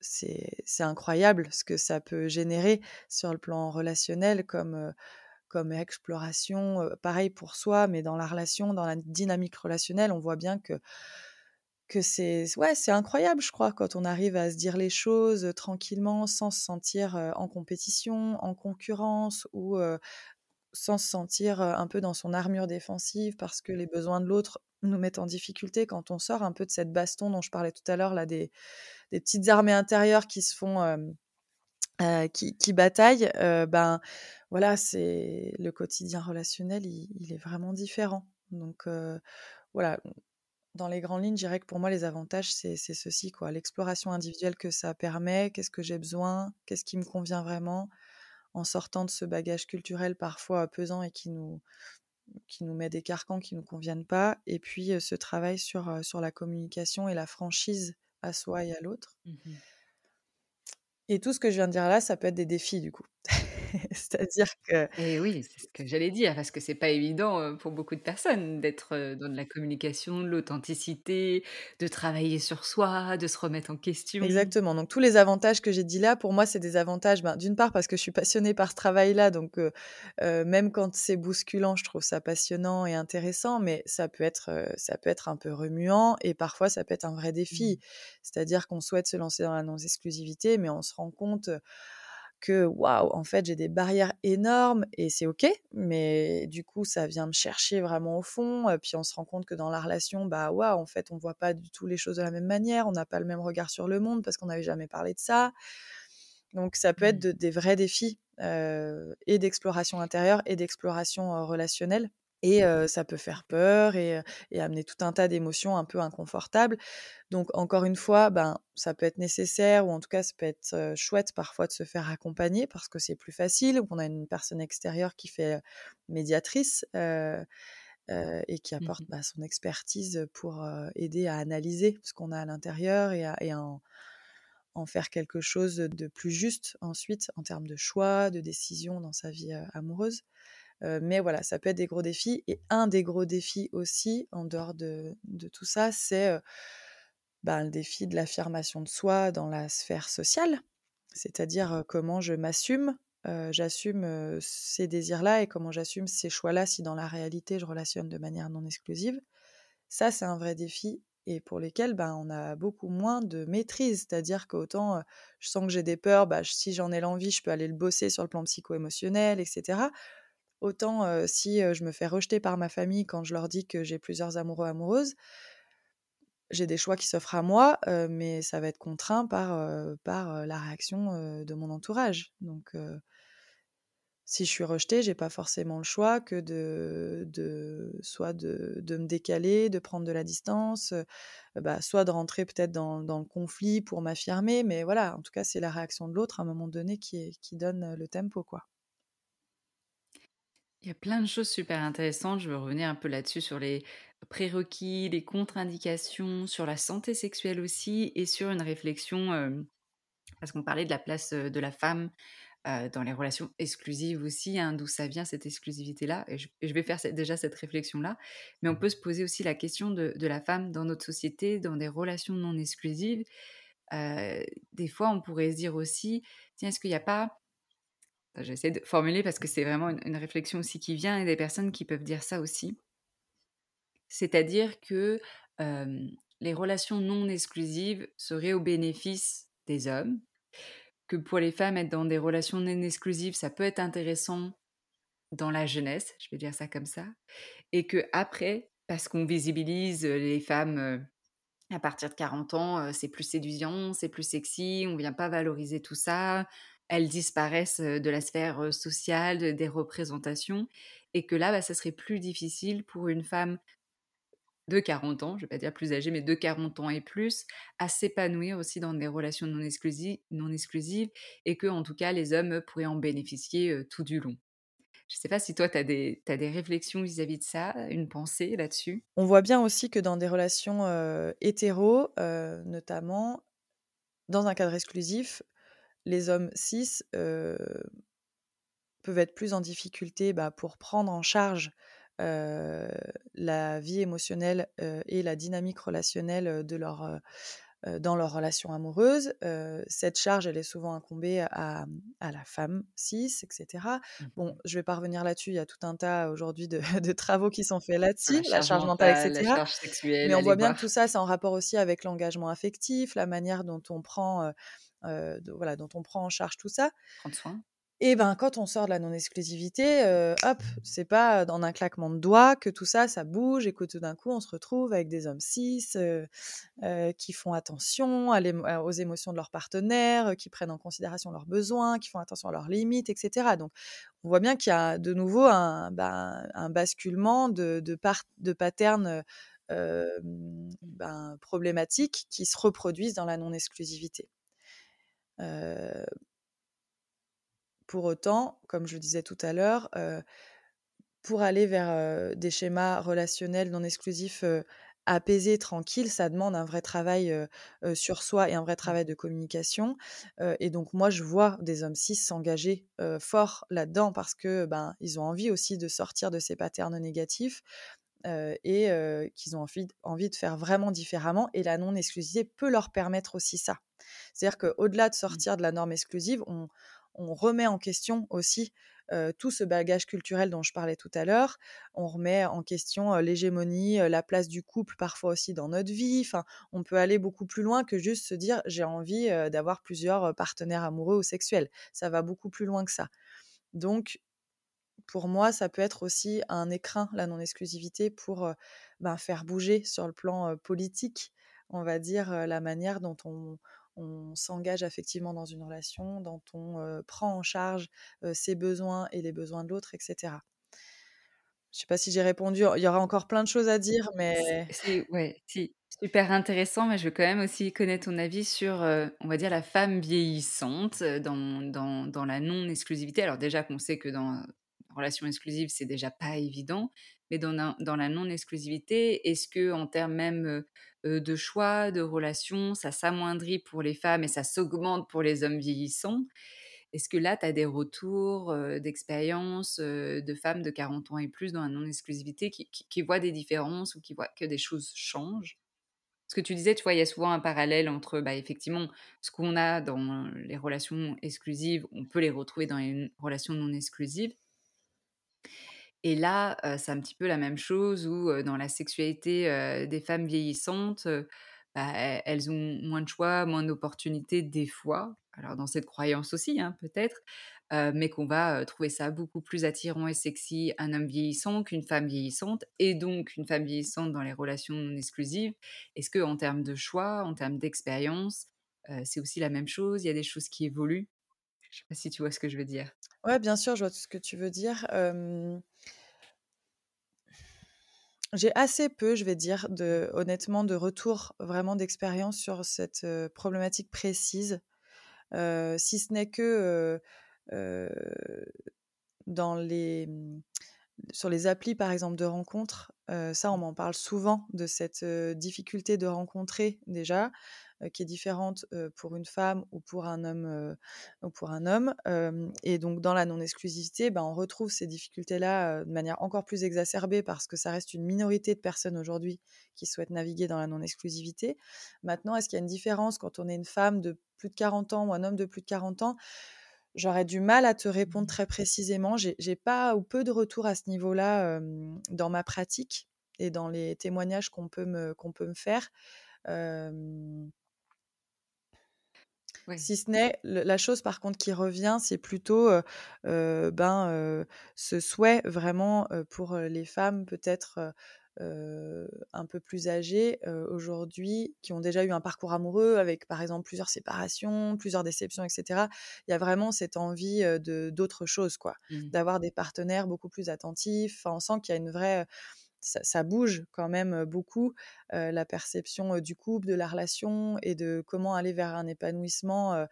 c'est incroyable ce que ça peut générer sur le plan relationnel comme, comme exploration. pareil pour soi, mais dans la relation, dans la dynamique relationnelle, on voit bien que, que c'est ouais, incroyable, je crois, quand on arrive à se dire les choses tranquillement, sans se sentir en compétition, en concurrence ou sans se sentir un peu dans son armure défensive parce que les besoins de l'autre nous mettent en difficulté quand on sort un peu de cette baston dont je parlais tout à l'heure, là, des, des, petites armées intérieures qui se font, qui, qui, bataillent, ben voilà, c'est le quotidien relationnel, il, est vraiment différent. Donc voilà, dans les grandes lignes, je dirais que pour moi, les avantages, c'est ceci, quoi, l'exploration individuelle que ça permet, qu'est-ce que j'ai besoin, qu'est-ce qui me convient vraiment, en sortant de ce bagage culturel parfois pesant et qui nous, qui nous met des carcans qui ne nous conviennent pas, et puis ce travail sur, sur la communication et la franchise à soi et à l'autre. Mmh et tout ce que je viens de dire là, ça peut être des défis du coup. [LAUGHS] [LAUGHS] C'est-à-dire que. Et oui, c'est ce que j'allais dire, parce que c'est pas évident pour beaucoup de personnes d'être dans de la communication, de l'authenticité, de travailler sur soi, de se remettre en question. Exactement. Donc, tous les avantages que j'ai dit là, pour moi, c'est des avantages, ben, d'une part, parce que je suis passionnée par ce travail-là. Donc, même quand c'est bousculant, je trouve ça passionnant et intéressant, mais ça peut être, ça peut être un peu remuant et parfois, ça peut être un vrai défi. Mmh. C'est-à-dire qu'on souhaite se lancer dans la non-exclusivité, mais on se rend compte que waouh, en fait, j'ai des barrières énormes et c'est ok, mais du coup, ça vient me chercher vraiment au fond. Puis on se rend compte que dans la relation, bah waouh, en fait, on voit pas du tout les choses de la même manière, on n'a pas le même regard sur le monde parce qu'on n'avait jamais parlé de ça. Donc ça peut être mmh. des vrais défis et d'exploration intérieure et d'exploration relationnelle. Et ça peut faire peur et, amener tout un tas d'émotions un peu inconfortables. Donc encore une fois, ben, ça peut être nécessaire ou en tout cas ça peut être chouette parfois de se faire accompagner parce que c'est plus facile, qu'on a une personne extérieure qui fait médiatrice et qui mmh apporte bah, son expertise pour aider à analyser ce qu'on a à l'intérieur et, à, en, faire quelque chose de plus juste ensuite en termes de choix, de décision dans sa vie amoureuse mais voilà, ça peut être des gros défis. Et un des gros défis aussi, en dehors de, tout ça, c'est bah, le défi de l'affirmation de soi dans la sphère sociale, c'est-à-dire comment je m'assume j'assume ces désirs-là et comment j'assume ces choix-là si dans la réalité je relationne de manière non exclusive. Ça, c'est un vrai défi et pour lesquels ben, on a beaucoup moins de maîtrise. C'est-à-dire qu'autant je sens que j'ai des peurs, bah, si j'en ai l'envie, je peux aller le bosser sur le plan psycho-émotionnel, etc. Autant si je me fais rejeter par ma famille quand je leur dis que j'ai plusieurs amoureux amoureuses, j'ai des choix qui s'offrent à moi, mais ça va être contraint par, par la réaction de mon entourage. Donc, si je suis rejetée, j'ai pas forcément le choix que de, de soit de, me décaler, de prendre de la distance, bah, soit de rentrer peut-être dans, le conflit pour m'affirmer. Mais voilà, en tout cas, c'est la réaction de l'autre à un moment donné qui, qui donne le tempo, quoi. Il y a plein de choses super intéressantes. Je veux revenir un peu là-dessus sur les prérequis, les contre-indications, sur la santé sexuelle aussi et sur une réflexion, parce qu'on parlait de la place de la femme dans les relations exclusives aussi, hein, d'où ça vient cette exclusivité-là. Et, je, vais faire déjà cette réflexion-là. Mais on peut se poser aussi la question de, de, la femme dans notre société, dans des relations non exclusives. des fois, on pourrait se dire aussi, tiens, est-ce qu'il n'y a pas J'essaie de formuler parce que c'est vraiment une, réflexion aussi qui vient et des personnes qui peuvent dire ça aussi. C'est-à-dire que les relations non exclusives seraient au bénéfice des hommes, que pour les femmes, être dans des relations non exclusives, ça peut être intéressant dans la jeunesse, je vais dire ça comme ça, et que après, parce qu'on visibilise les femmes à partir de 40 ans, c'est plus séduisant, c'est plus sexy, on vient pas valoriser tout ça, elles disparaissent de la sphère sociale, des représentations, et que là, bah, ça serait plus difficile pour une femme de 40 ans, je ne vais pas dire plus âgée, mais de 40 ans et plus, à s'épanouir aussi dans des relations non exclusives, et que, en tout cas, les hommes pourraient en bénéficier tout du long. Je ne sais pas si toi, tu as, des, des réflexions vis-à-vis de ça, une pensée là-dessus? On voit bien aussi que dans des relations hétéros, notamment, dans un cadre exclusif, les hommes cis peuvent être plus en difficulté bah, pour prendre en charge la vie émotionnelle et la dynamique relationnelle de leur, dans leur relation amoureuse. cette charge, elle est souvent incombée à, la femme cis, etc. Bon, mmh je vais pas revenir là-dessus, il y a tout un tas aujourd'hui de, [LAUGHS] travaux qui sont faits là-dessus, la, charge mentale, etc. Mais on voit bien que tout ça, c'est en rapport aussi avec l'engagement affectif, la manière dont on prend voilà, dont on prend en charge tout ça. Prendre soin. Et ben quand on sort de la non-exclusivité, hop, c'est pas dans un claquement de doigts que tout ça, ça bouge et que tout d'un coup on se retrouve avec des hommes cis qui font attention aux émotions de leurs partenaires, qui prennent en considération leurs besoins, qui font attention à leurs limites, etc. Donc on voit bien qu'il y a de nouveau un, ben, un basculement de, de, de patterns ben, problématiques qui se reproduisent dans la non-exclusivité pour autant, comme je le disais tout à l'heure, pour aller vers des schémas relationnels non exclusifs apaisés, tranquilles, ça demande un vrai travail sur soi et un vrai mmh. travail de communication. et donc moi, je vois des hommes cis s'engager fort là-dedans parce que ben ils ont envie aussi de sortir de ces patterns négatifs. et qu'ils ont envie, envie de faire vraiment différemment. Et la non-exclusivité peut leur permettre aussi ça. C'est-à-dire qu'au-delà de mmh. sortir de la norme exclusive, on, remet en question aussi tout ce bagage culturel dont je parlais tout à l'heure. On remet en question l'hégémonie, la place du couple parfois aussi dans notre vie. Enfin, on peut aller beaucoup plus loin que juste se dire j'ai envie d'avoir plusieurs partenaires amoureux ou sexuels. Ça va beaucoup plus loin que ça. Donc, pour moi, ça peut être aussi un écrin, la non-exclusivité, pour ben, faire bouger sur le plan politique, on va dire, la manière dont on, on s'engage effectivement dans une relation, dont on prend en charge ses besoins et les besoins de l'autre, etc. Je ne sais pas si j'ai répondu. Il y aura encore plein de choses à dire, mais c'est super intéressant. Mais je veux quand même aussi connaître ton avis sur, on va dire, la femme vieillissante dans, dans, dans la non-exclusivité. Alors déjà qu'on sait que dans relation exclusive, c'est déjà pas évident, mais dans dans la non-exclusivité, est-ce que en termes même de choix, de relations, ça s'amoindrit pour les femmes et ça s'augmente pour les hommes vieillissants. Est-ce que là, tu as des retours d'expérience de femmes de 40 ans et plus dans la non-exclusivité qui, voient des différences ou qui voient que des choses changent? Ce que tu disais, tu vois, il y a souvent un parallèle entre, bah, effectivement, ce qu'on a dans les relations exclusives, on peut les retrouver dans les relations non exclusives. Et là, c'est un petit peu la même chose où, dans la sexualité, des femmes vieillissantes, bah, elles ont moins de choix, moins d'opportunités des fois. Alors dans cette croyance aussi, hein, peut-être, mais qu'on va trouver ça beaucoup plus attirant et sexy un homme vieillissant qu'une femme vieillissante, et donc une femme vieillissante dans les relations non exclusives. Est-ce que en termes de choix, en termes d'expérience, c'est aussi la même chose? Il y a des choses qui évoluent? Je ne sais pas si tu vois ce que je veux dire. Ouais, bien sûr, je vois tout ce que tu veux dire. J'ai assez peu, je vais dire, de, honnêtement, de retour vraiment d'expérience sur cette problématique précise. si ce n'est que dans les, mmh, sur les applis, par exemple, de rencontres, ça, on m'en parle souvent de cette difficulté de rencontrer déjà. Euh, qui est différente pour une femme ou pour un homme. ou pour un homme. et donc, dans la non-exclusivité, ben, on retrouve ces difficultés-là de manière encore plus exacerbée parce que ça reste une minorité de personnes aujourd'hui qui souhaitent naviguer dans la non-exclusivité. Maintenant, est-ce qu'il y a une différence quand on est une femme de plus de 40 ans ou un homme de plus de 40 ans? J'aurais du mal à te répondre très précisément. J'ai pas ou peu de retours à ce niveau-là dans ma pratique et dans les témoignages qu'on peut me, qu'on peut me faire. Si ce n'est la chose par contre qui revient, c'est plutôt ben, ce souhait vraiment pour les femmes peut-être un peu plus âgées aujourd'hui, qui ont déjà eu un parcours amoureux avec par exemple plusieurs séparations, plusieurs déceptions, etc. Il y a vraiment cette envie de d'autre chose, quoi, mmh. d'avoir des partenaires beaucoup plus attentifs. on sent qu'il y a une vraie ça, bouge quand même beaucoup la perception du couple, de la relation et de comment aller vers un épanouissement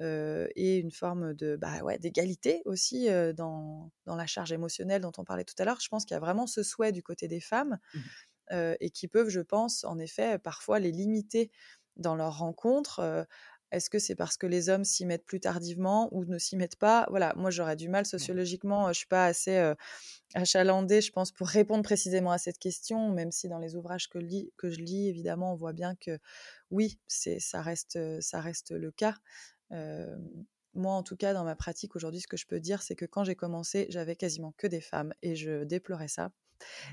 et une forme de bah ouais, d'égalité aussi dans, dans, la charge émotionnelle dont on parlait tout à l'heure. Je pense qu'il y a vraiment ce souhait du côté des femmes mmh. et qui peuvent, je pense, en effet, parfois les limiter dans leurs rencontres est-ce que c'est parce que les hommes s'y mettent plus tardivement ou ne s'y mettent pas? Voilà, moi j'aurais du mal sociologiquement, je suis pas assez achalandée, je pense, pour répondre précisément à cette question, même si dans les ouvrages que, que je lis, évidemment, on voit bien que oui, ça reste, ça reste le cas. moi, en tout cas, dans ma pratique aujourd'hui, ce que je peux dire, c'est que quand j'ai commencé, j'avais quasiment que des femmes et je déplorais ça.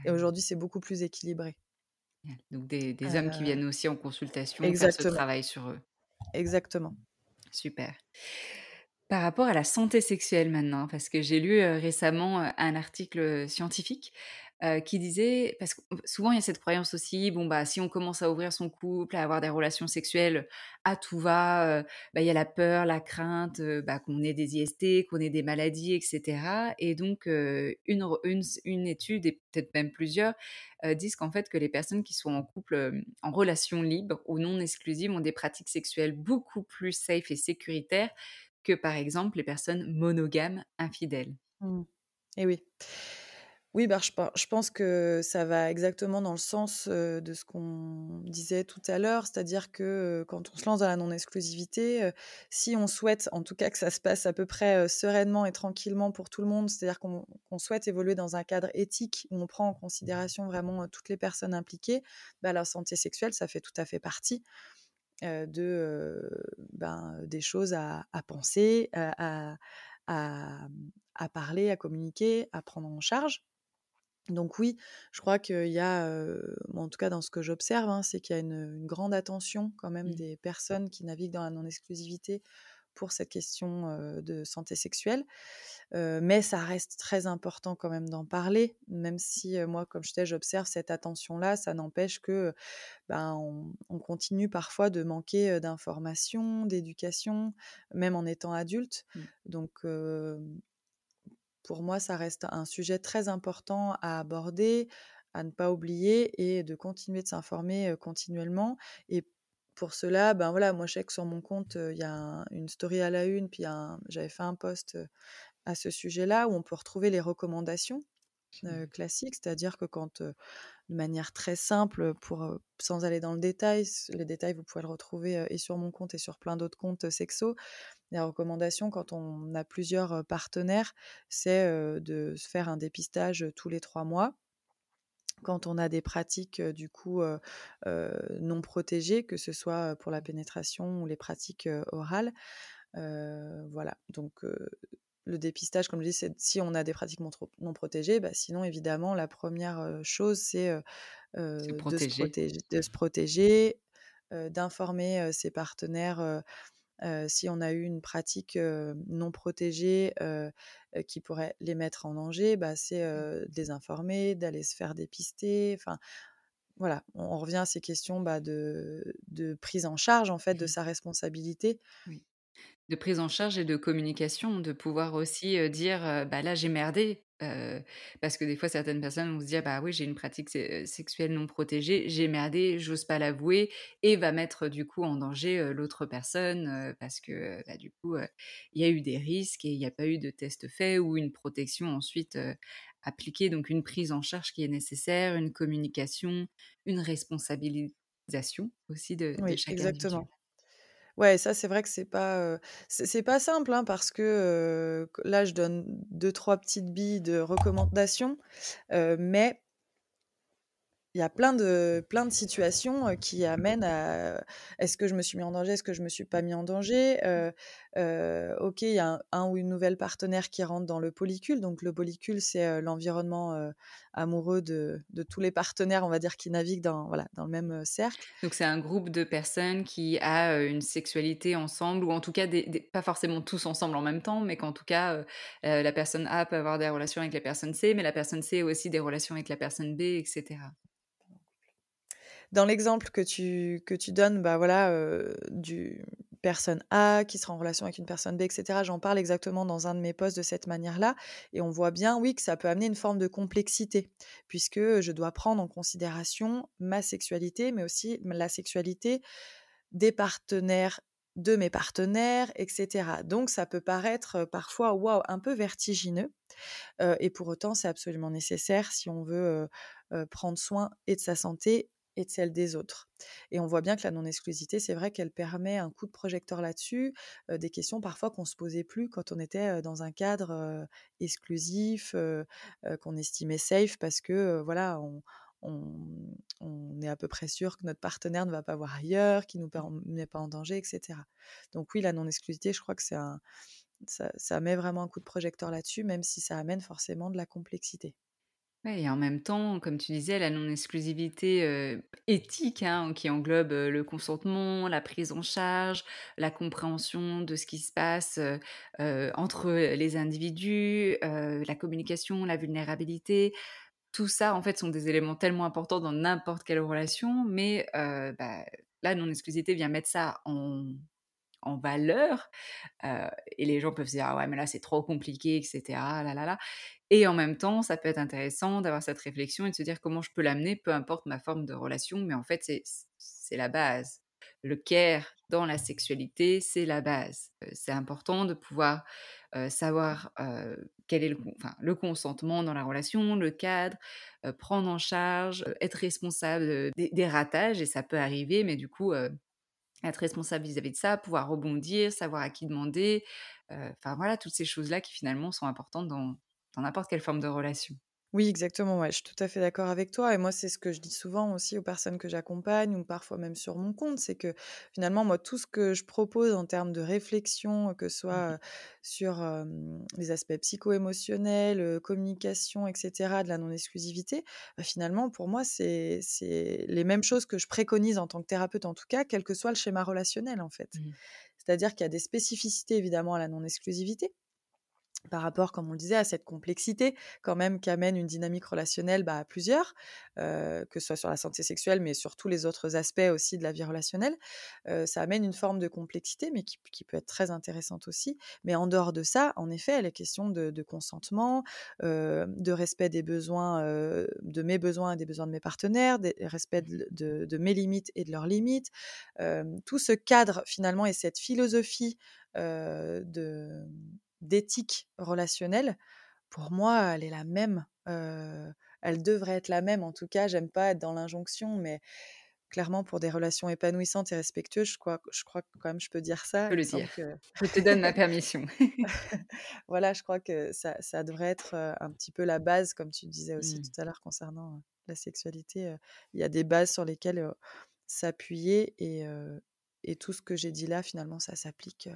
Et aujourd'hui, c'est beaucoup plus équilibré. Donc des, hommes qui viennent aussi en consultation faire ce travail sur eux. Exactement. Super. Par rapport à la santé sexuelle maintenant, parce que j'ai lu récemment un article scientifique qui disait, parce que souvent il y a cette croyance aussi, bon bah si on commence à ouvrir son couple, à avoir des relations sexuelles, à tout va, bah, il y a la peur, la crainte, bah, qu'on ait des IST, qu'on ait des maladies, etc. Et donc une, une, une, étude et peut-être même plusieurs disent qu'en fait que les personnes qui sont en couple, en relation libre ou non exclusive ont des pratiques sexuelles beaucoup plus safe et sécuritaires que par exemple les personnes monogames infidèles. Mmh. Et oui. Oui, bah, je, pense que ça va exactement dans le sens de ce qu'on disait tout à l'heure, c'est-à-dire que quand on se lance dans la non-exclusivité, si on souhaite en tout cas que ça se passe à peu près sereinement et tranquillement pour tout le monde, c'est-à-dire qu'on souhaite évoluer dans un cadre éthique où on prend en considération vraiment toutes les personnes impliquées, bah, la santé sexuelle, ça fait tout à fait partie. de ben, des choses à, penser, à, à, parler, à communiquer, à prendre en charge. Donc oui, je crois qu'il y a, en tout cas dans ce que j'observe, hein, c'est qu'il y a une, grande attention quand même mmh. des personnes qui naviguent dans la non-exclusivité pour cette question de santé sexuelle. mais ça reste très important quand même d'en parler, même si moi, comme je disais, j'observe cette attention-là, ça n'empêche que ben, on, continue parfois de manquer d'informations, d'éducation, même en étant adulte. Mmh. Donc pour moi, ça reste un sujet très important à aborder, à ne pas oublier et de continuer de s'informer continuellement. Et pour cela, ben voilà, moi je sais que sur mon compte, il y a une story à la une, puis j'avais fait un post à ce sujet-là où on peut retrouver les recommandations classiques, c'est-à-dire que quand, de manière très simple, pour, sans aller dans le détail, les détails vous pouvez le retrouver et sur mon compte et sur plein d'autres comptes sexo, les recommandations, quand on a plusieurs partenaires, c'est de se faire un dépistage tous les trois mois quand on a des pratiques du coup non protégées, que ce soit pour la pénétration ou les pratiques orales. voilà, donc le dépistage, comme je dis, c'est si on a des pratiques non, protégées, bah, sinon évidemment la première chose c'est de, de, se protéger, d'informer ses partenaires si on a eu une pratique non protégée qui pourrait les mettre en danger, bah, c'est mmh. de les informer, d'aller se faire dépister. Enfin, voilà, on, revient à ces questions bah, de, prise en charge en fait de sa responsabilité. De prise en charge et de communication, de pouvoir aussi dire bah là j'ai merdé, parce que des fois certaines personnes vont se dire bah oui j'ai une pratique sexuelle non protégée, j'ai merdé, j'ose pas l'avouer et va mettre du coup en danger l'autre personne parce que bah, du coup il y a eu des risques et il n'y a pas eu de test fait ou une protection ensuite appliquée, donc une prise en charge qui est nécessaire, une communication, une responsabilisation aussi de, oui, chaque exactement. Ouais, ça, c'est vrai que c'est pas, c'est pas simple, hein, parce que, là, je donne deux trois petites billes de recommandations, mais il y a plein de, plein de situations qui amènent à est-ce que je me suis mis en danger, est-ce que je me suis pas mis en danger Ok, il y a un, ou une nouvelle partenaire qui rentre dans le polycule. Donc le polycule, c'est l'environnement amoureux de, de, tous les partenaires, on va dire, qui naviguent dans, voilà, dans le même cercle. Donc c'est un groupe de personnes qui a une sexualité ensemble, ou en tout cas des, pas forcément tous ensemble en même temps, mais qu'en tout cas la personne A peut avoir des relations avec la personne C, mais la personne C a aussi des relations avec la personne B, etc dans l'exemple que tu, que tu donnes, bah voilà, du personne A qui sera en relation avec une personne B, etc. J'en parle exactement dans un de mes posts de cette manière-là. Et on voit bien, oui, que ça peut amener une forme de complexité, puisque je dois prendre en considération ma sexualité, mais aussi la sexualité des partenaires de mes partenaires, etc. Donc ça peut paraître parfois waouh, un peu vertigineux. et pour autant, c'est absolument nécessaire si on veut prendre soin et de sa santé et de celle des autres. Et on voit bien que la non-exclusivité, c'est vrai qu'elle permet un coup de projecteur là-dessus, des questions parfois qu'on se posait plus quand on était dans un cadre exclusif, qu'on estimait safe, parce que voilà, on, on, est à peu près sûr que notre partenaire ne va pas voir ailleurs, qu'il ne nous met pas en danger, etc. Donc oui, la non-exclusivité, je crois que c'est un, ça, ça met vraiment un coup de projecteur là-dessus, même si ça amène forcément de la complexité et en même temps, comme tu disais, la non-exclusivité éthique, hein, qui englobe le consentement, la prise en charge, la compréhension de ce qui se passe entre les individus, la communication, la vulnérabilité. Tout ça, en fait, sont des éléments tellement importants dans n'importe quelle relation, mais bah, la non-exclusivité vient mettre ça en, en valeur. et les gens peuvent se dire, ah ouais, mais là, c'est trop compliqué, etc. Là, là, là. Et en même temps, ça peut être intéressant d'avoir cette réflexion et de se dire comment je peux l'amener, peu importe ma forme de relation, mais en fait, c'est la base. Le care dans la sexualité, c'est la base. c'est important de pouvoir savoir quel est le, enfin, le, consentement dans la relation, le cadre, prendre en charge, être responsable des, des, ratages, et ça peut arriver, mais du coup, être responsable vis-à-vis de ça, pouvoir rebondir, savoir à qui demander, enfin voilà, toutes ces choses-là qui finalement sont importantes dans, dans n'importe quelle forme de relation. Oui, exactement. Ouais, je suis tout à fait d'accord avec toi. Et moi, c'est ce que je dis souvent aussi aux personnes que j'accompagne ou parfois même sur mon compte, c'est que finalement, moi, tout ce que je propose en termes de réflexion, que ce soit mmh sur les aspects psycho-émotionnels, communication, etc., de la non-exclusivité, bah, finalement, pour moi, c'est les mêmes choses que je préconise en tant que thérapeute, en tout cas, quel que soit le schéma relationnel, en fait. Mmh C'est-à-dire qu'il y a des spécificités, évidemment, à la non-exclusivité par rapport, comme on le disait, à cette complexité quand même qu'amène une dynamique relationnelle bah, à plusieurs, que ce soit sur la santé sexuelle, mais sur tous les autres aspects aussi de la vie relationnelle. ça amène une forme de complexité, mais qui, peut être très intéressante aussi. Mais en dehors de ça, en effet, les questions de, de consentement, de respect des besoins, de mes besoins et des besoins de mes partenaires, de respect de, de mes limites et de leurs limites, tout ce cadre finalement et cette philosophie de d'éthique relationnelle, pour moi, elle est la même. elle devrait être la même. En tout cas, j'aime pas être dans l'injonction, mais clairement, pour des relations épanouissantes et respectueuses, je crois, je crois que quand même je peux dire ça. Je peux le dire. Je te donne ma [LAUGHS] permission. [LAUGHS] voilà, je crois que ça, ça devrait être un petit peu la base, comme tu disais aussi mmh. tout à l'heure concernant La sexualité, il y a des bases sur lesquelles s'appuyer et, et tout ce que j'ai dit là, finalement, ça s'applique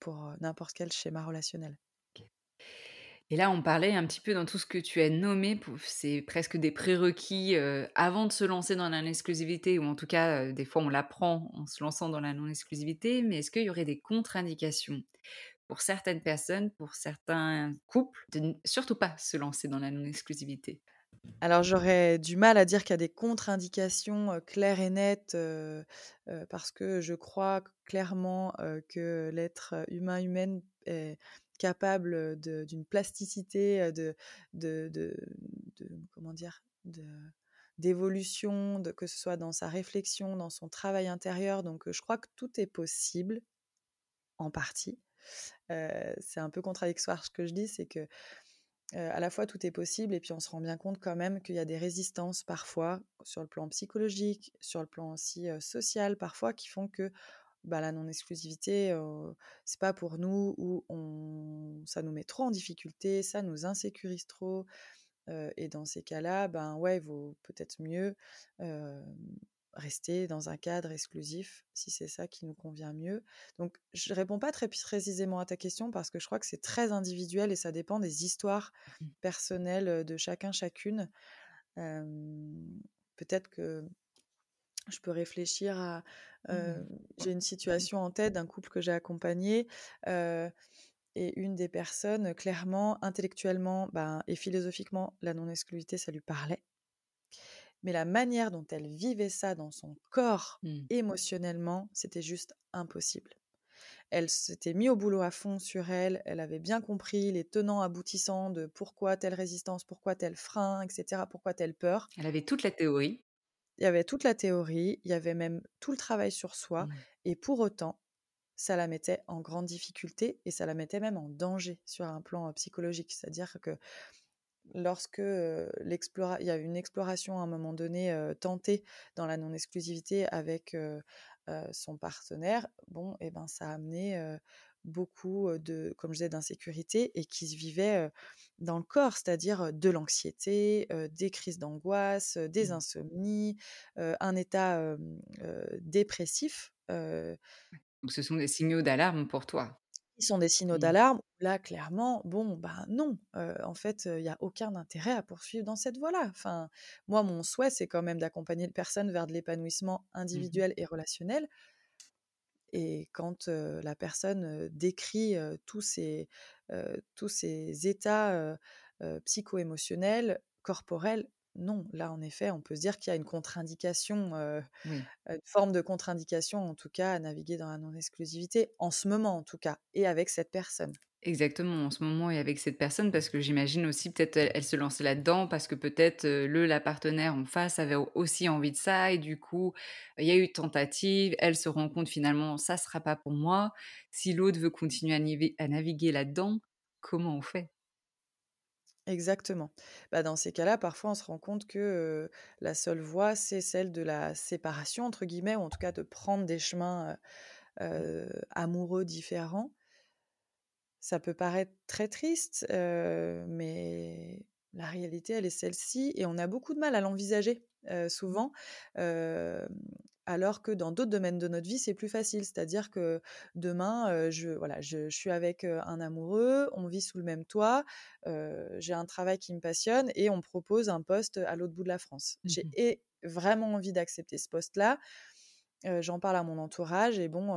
pour n'importe quel schéma relationnel. Et là, on parlait un petit peu dans tout ce que tu as nommé, c'est presque des prérequis avant de se lancer dans la non-exclusivité, ou en tout cas, des fois, on l'apprend en se lançant dans la non-exclusivité, mais est-ce qu'il y aurait des contre-indications pour certaines personnes, pour certains couples, de ne surtout pas se lancer dans la non-exclusivité? Alors j'aurais du mal à dire qu'il y a des contre-indications claires et nettes parce que je crois clairement que l'être humain humaine est capable d'une plasticité, de, de, de, comment dire, d'évolution, de, que ce soit dans sa réflexion, dans son travail intérieur. Donc je crois que tout est possible en partie. c'est un peu contradictoire ce que je dis, c'est que à la fois tout est possible et puis on se rend bien compte quand même qu'il y a des résistances parfois sur le plan psychologique, sur le plan aussi social parfois qui font que bah, la non-exclusivité, c'est pas pour nous ou on, ça nous met trop en difficulté, ça nous insécurise trop. et dans ces cas-là, ben ouais, il vaut peut-être mieux rester dans un cadre exclusif si c'est ça qui nous convient mieux. Donc, je ne réponds pas très précisément à ta question parce que je crois que c'est très individuel et ça dépend des histoires mmh. personnelles de chacun, chacune. Peut-être que je peux réfléchir à... Mmh. J'ai une situation en tête d'un couple que j'ai accompagné. et une des personnes, clairement, intellectuellement ben, et philosophiquement, la non-exclusivité, ça lui parlait mais la manière dont elle vivait ça dans son corps, mmh. émotionnellement, c'était juste impossible. Elle s'était mise au boulot à fond sur elle, elle avait bien compris les tenants aboutissants de pourquoi telle résistance, pourquoi tel frein, etc., pourquoi telle peur. Elle avait toute la théorie. Il y avait toute la théorie, il y avait même tout le travail sur soi, mmh. et pour autant, ça la mettait en grande difficulté et ça la mettait même en danger sur un plan psychologique. C'est-à-dire que lorsque il y a une exploration à un moment donné tentée dans la non-exclusivité avec son partenaire, bon, et eh ben ça a amené beaucoup de, comme je disais, d'insécurité et qui se vivait dans le corps, c'est-à-dire de l'anxiété, des crises d'angoisse, des mmh. insomnies, un état dépressif. Donc ce sont des signaux d'alarme pour toi. Ils sont des signaux mmh. d'alarme. Là, clairement, bon, ben non, en fait, il n'y a aucun intérêt à poursuivre dans cette voie-là. Enfin, moi, mon souhait, c'est quand même d'accompagner les personnes vers de l'épanouissement mmh individuel et relationnel. Et quand la personne décrit tous ces, tous ces états psycho-émotionnels, corporels, non, là en effet, on peut se dire qu'il y a une contre-indication, une forme de contre-indication en tout cas à naviguer dans la non-exclusivité, en ce moment en tout cas, et avec cette personne. Exactement, en ce moment et avec cette personne, parce que j'imagine aussi peut-être elle, se lançait là-dedans parce que peut-être le la partenaire en face avait aussi envie de ça et du coup il y a eu tentative, elle se rend compte finalement ça sera pas pour moi. Si l'autre veut continuer à naviguer là-dedans, comment on fait? Exactement. Bah, dans ces cas-là, parfois, on se rend compte que la seule voie, c'est celle de la séparation, entre guillemets, ou en tout cas de prendre des chemins mmh. amoureux différents. Ça peut paraître très triste, mais la réalité, elle est celle-ci, et on a beaucoup de mal à l'envisager souvent alors que dans d'autres domaines de notre vie, c'est plus facile. C'est-à-dire que demain, je, voilà, je, suis avec un amoureux, on vit sous le même toit, j'ai un travail qui me passionne et on me propose un poste à l'autre bout de la France. Mmh j'ai vraiment envie d'accepter ce poste-là. J'en parle à mon entourage et bon,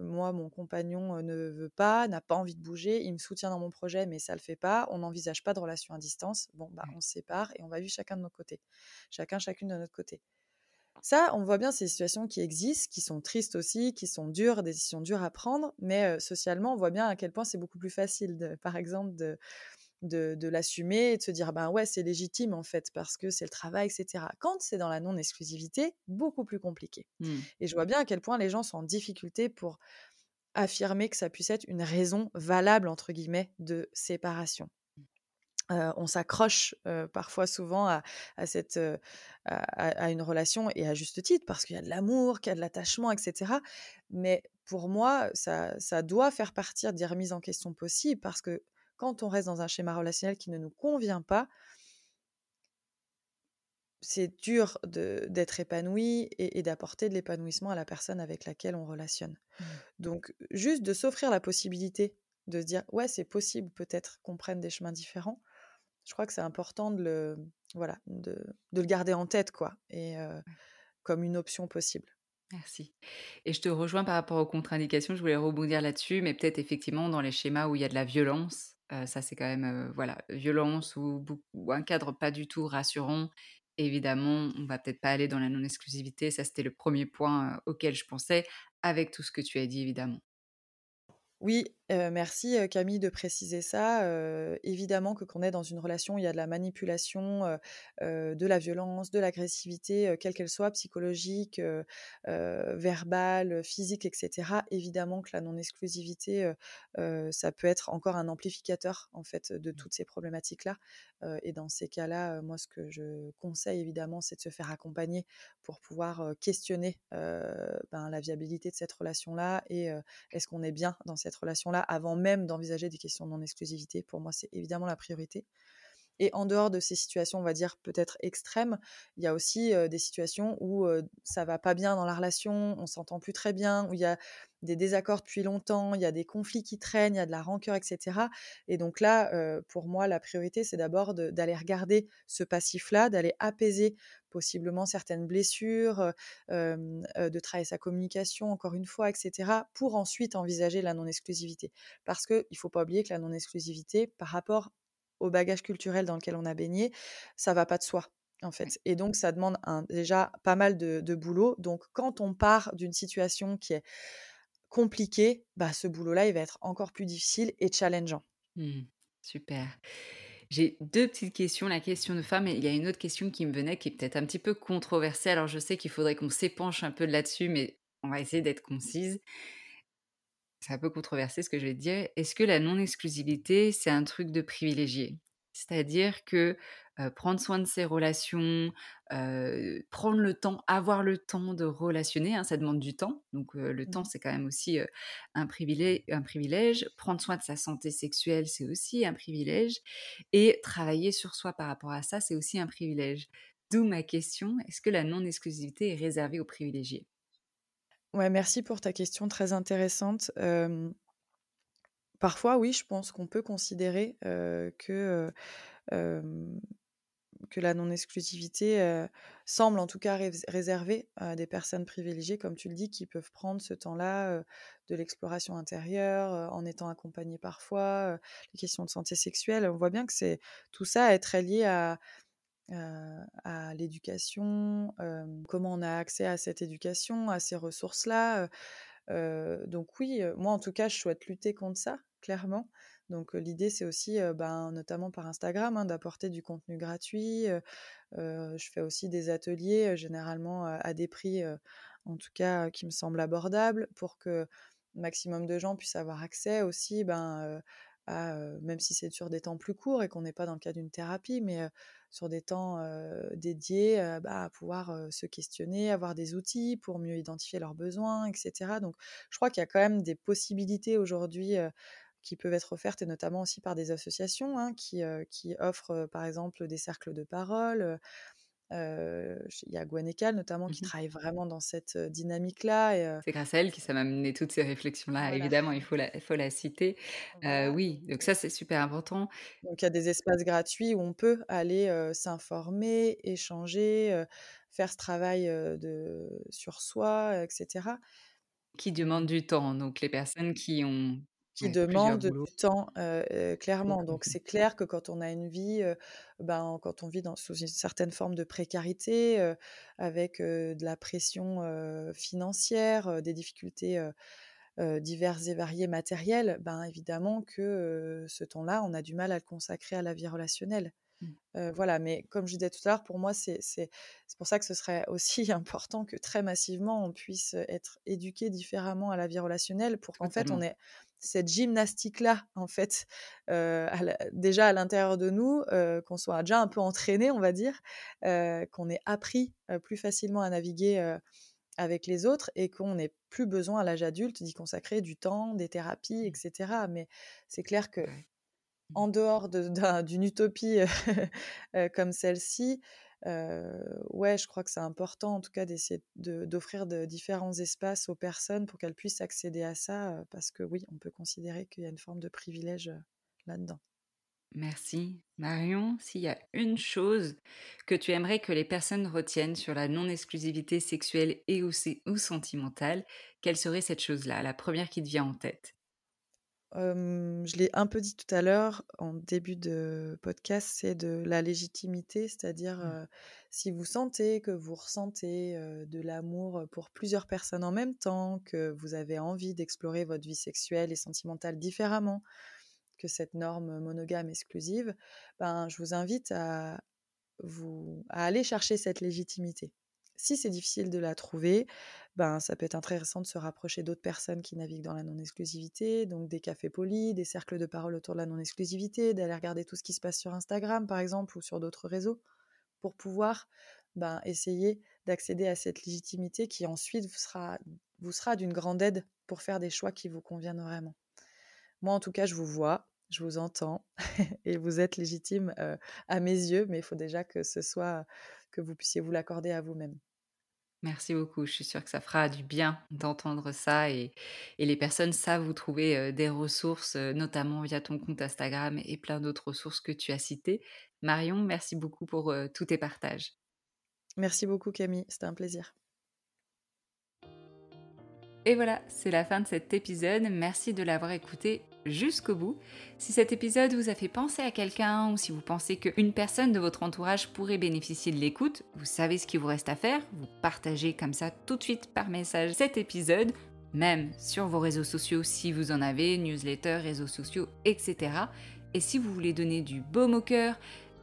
moi, mon compagnon ne veut pas, n'a pas envie de bouger, il me soutient dans mon projet, mais ça le fait pas. On n'envisage pas de relation à distance. Bon, bah, on se sépare et on va vivre chacun de notre côté, chacun, chacune de notre côté. Ça, on voit bien ces situations qui existent, qui sont tristes aussi, qui sont dures, des décisions dures à prendre, mais socialement, on voit bien à quel point c'est beaucoup plus facile, par exemple, de, de, l'assumer et de se dire, ben ouais, c'est légitime en fait, parce que c'est le travail, etc. Quand c'est dans la non-exclusivité, beaucoup plus compliqué. Mmh. Et je vois bien à quel point les gens sont en difficulté pour affirmer que ça puisse être une raison valable, entre guillemets, de séparation on s'accroche parfois souvent à, cette, à, une relation et à juste titre parce qu'il y a de l'amour, qu'il y a de l'attachement, etc. Mais pour moi, ça, ça, doit faire partir des remises en question possibles parce que quand on reste dans un schéma relationnel qui ne nous convient pas, c'est dur d'être épanoui et, d'apporter de l'épanouissement à la personne avec laquelle on relationne. Mmh. Donc, juste de s'offrir la possibilité de se dire, ouais, c'est possible peut-être qu'on prenne des chemins différents. Je crois que c'est important de le, voilà, de, le garder en tête, quoi, et comme une option possible. Merci. Et je te rejoins par rapport aux contre-indications, je voulais rebondir là-dessus, mais peut-être effectivement dans les schémas où il y a de la violence, ça c'est quand même, voilà, violence ou, un cadre pas du tout rassurant Évidemment, on va peut-être pas aller dans la non-exclusivité, ça c'était le premier point auquel je pensais, avec tout ce que tu as dit évidemment. Oui, merci Camille de préciser ça. évidemment que quand on est dans une relation, il y a de la manipulation, de la violence, de l'agressivité, quelle qu'elle soit, psychologique, verbale, physique, etc. Évidemment que la non-exclusivité, ça peut être encore un amplificateur en fait de mmh. toutes ces problématiques-là. et dans ces cas-là, moi, ce que je conseille évidemment, c'est de se faire accompagner pour pouvoir questionner ben, la viabilité de cette relation-là et est-ce qu'on est bien dans cette relation-là? Avant même d'envisager des questions de non-exclusivité. Pour moi, c'est évidemment la priorité. Et en dehors de ces situations, on va dire peut-être extrêmes, il y a aussi des situations où ça va pas bien dans la relation, on s'entend plus très bien, où il y a des désaccords depuis longtemps, il y a des conflits qui traînent, il y a de la rancœur, etc. Et donc là, pour moi, la priorité, c'est d'abord d'aller regarder ce passif-là, d'aller apaiser possiblement certaines blessures, de travailler sa communication, encore une fois, etc., pour ensuite envisager la non-exclusivité. Parce qu'il ne faut pas oublier que la non-exclusivité, par rapport au bagage culturel dans lequel on a baigné, ça va pas de soi en fait. Et donc, ça demande déjà pas mal de, boulot. Donc, quand on part d'une situation qui est compliquée, bah, ce boulot-là, il va être encore plus difficile et challengeant. Mmh, super. J'ai deux petites questions. La question de femme, et il y a une autre question qui me venait qui est peut-être un petit peu controversée. Alors, je sais qu'il faudrait qu'on s'épanche un peu là-dessus, mais on va essayer d'être concise c'est un peu controversé ce que je vais dire. Est-ce que la non-exclusivité, c'est un truc de privilégié? C'est-à-dire que prendre soin de ses relations, prendre le temps, avoir le temps de relationner, hein, ça demande du temps. Donc le temps, mmh. c'est quand même aussi un, privilège, un privilège. Prendre soin de sa santé sexuelle, c'est aussi un privilège. Et travailler sur soi par rapport à ça, c'est aussi un privilège. D'où ma question, est-ce que la non-exclusivité est réservée aux privilégiés? Ouais, merci pour ta question très intéressante. Parfois, oui, je pense qu'on peut considérer que, la non-exclusivité semble en tout cas réservée à des personnes privilégiées, comme tu le dis, qui peuvent prendre ce temps-là de l'exploration intérieure, en étant accompagnées parfois, les questions de santé sexuelle. On voit bien que c'est tout ça est très lié à à l'éducation, comment on a accès à cette éducation, à ces ressources-là. donc oui, moi en tout cas, je souhaite lutter contre ça, clairement. Donc l'idée, c'est aussi, ben, notamment par Instagram, hein, d'apporter du contenu gratuit. je fais aussi des ateliers, généralement à des prix, en tout cas, qui me semblent abordables, pour que maximum de gens puissent avoir accès aussi ben, même si c'est sur des temps plus courts et qu'on n'est pas dans le cas d'une thérapie, mais sur des temps dédiés bah, à pouvoir se questionner, avoir des outils pour mieux identifier leurs besoins, etc. Donc je crois qu'il y a quand même des possibilités aujourd'hui qui peuvent être offertes, et notamment aussi par des associations hein, qui, qui, offrent par exemple des cercles de parole il y a Gwenécal notamment qui mmh travaille vraiment dans cette dynamique-là. C'est grâce à elle que ça m'a amené toutes ces réflexions-là. Évidemment, il faut la, il faut la citer. oui, donc ça c'est super important. Donc il y a des espaces gratuits où on peut aller s'informer, échanger, faire ce travail de, sur soi, etc. Qui demande du temps. Donc les personnes qui ont qui demande du temps, clairement. Donc c'est clair que quand on a une vie, ben, quand on vit dans, sous une certaine forme de précarité, avec de la pression financière, des difficultés diverses et variées matérielles, ben, évidemment que ce temps-là, on a du mal à le consacrer à la vie relationnelle. Mmh. voilà, mais comme je disais tout à l'heure, pour moi, c'est pour ça que ce serait aussi [LAUGHS] important que très massivement, on puisse être éduqué différemment à la vie relationnelle pour qu'en fait, on ait cette gymnastique-là, en fait, déjà à l'intérieur de nous, qu'on soit déjà un peu entraîné, on va dire, qu'on ait appris plus facilement à naviguer avec les autres et qu'on n'ait plus besoin à l'âge adulte d'y consacrer du temps, des thérapies, mmh. etc. Mais c'est clair que en dehors d'une utopie [LAUGHS] comme celle-ci, ouais, je crois que c'est important en tout cas d'essayer d'offrir de, différents espaces aux personnes pour qu'elles puissent accéder à ça, parce que oui, on peut considérer qu'il y a une forme de privilège là-dedans. Merci. Marion, s'il y a une chose que tu aimerais que les personnes retiennent sur la non-exclusivité sexuelle et ou, ou sentimentale, quelle serait cette chose-là, la première qui te vient en tête? Je l'ai un peu dit tout à l'heure en début de podcast, c'est de la légitimité, c'est-à-dire mmh. si vous sentez que vous ressentez de l'amour pour plusieurs personnes en même temps, que vous avez envie d'explorer votre vie sexuelle et sentimentale différemment que cette norme monogame exclusive, ben, je vous invite à, vous, à aller chercher cette légitimité. Si c'est difficile de la trouver, ben, ça peut être intéressant de se rapprocher d'autres personnes qui naviguent dans la non-exclusivité, donc des cafés polis, des cercles de parole autour de la non-exclusivité, d'aller regarder tout ce qui se passe sur Instagram, par exemple, ou sur d'autres réseaux, pour pouvoir ben, essayer d'accéder à cette légitimité qui ensuite vous sera, vous sera d'une grande aide pour faire des choix qui vous conviennent vraiment. Moi, en tout cas, je vous vois, je vous entends [LAUGHS] et vous êtes légitime à mes yeux, mais il faut déjà que ce soit que vous puissiez vous l'accorder à vous-même. Merci beaucoup. Je suis sûre que ça fera du bien d'entendre ça et, les personnes savent vous trouver des ressources, notamment via ton compte Instagram et plein d'autres ressources que tu as citées. Marion, merci beaucoup pour tous tes partages. Merci beaucoup Camille, c'était un plaisir. Et voilà, c'est la fin de cet épisode. Merci de l'avoir écouté jusqu'au bout. Si cet épisode vous a fait penser à quelqu'un ou si vous pensez qu'une personne de votre entourage pourrait bénéficier de l'écoute, vous savez ce qu'il vous reste à faire. Vous partagez comme ça tout de suite par message cet épisode, même sur vos réseaux sociaux si vous en avez, newsletter, réseaux sociaux, etc. Et si vous voulez donner du baume au cœur,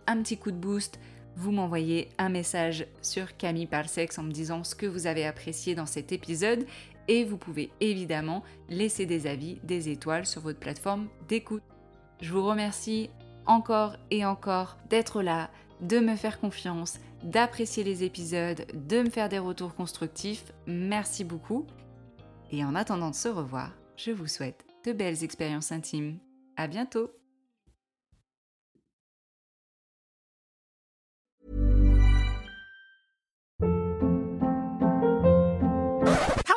un petit coup de boost, vous m'envoyez un message sur Camille Parsex en me disant ce que vous avez apprécié dans cet épisode et vous pouvez évidemment laisser des avis, des étoiles sur votre plateforme d'écoute. Je vous remercie encore et encore d'être là, de me faire confiance, d'apprécier les épisodes, de me faire des retours constructifs. Merci beaucoup. Et en attendant de se revoir, je vous souhaite de belles expériences intimes. À bientôt!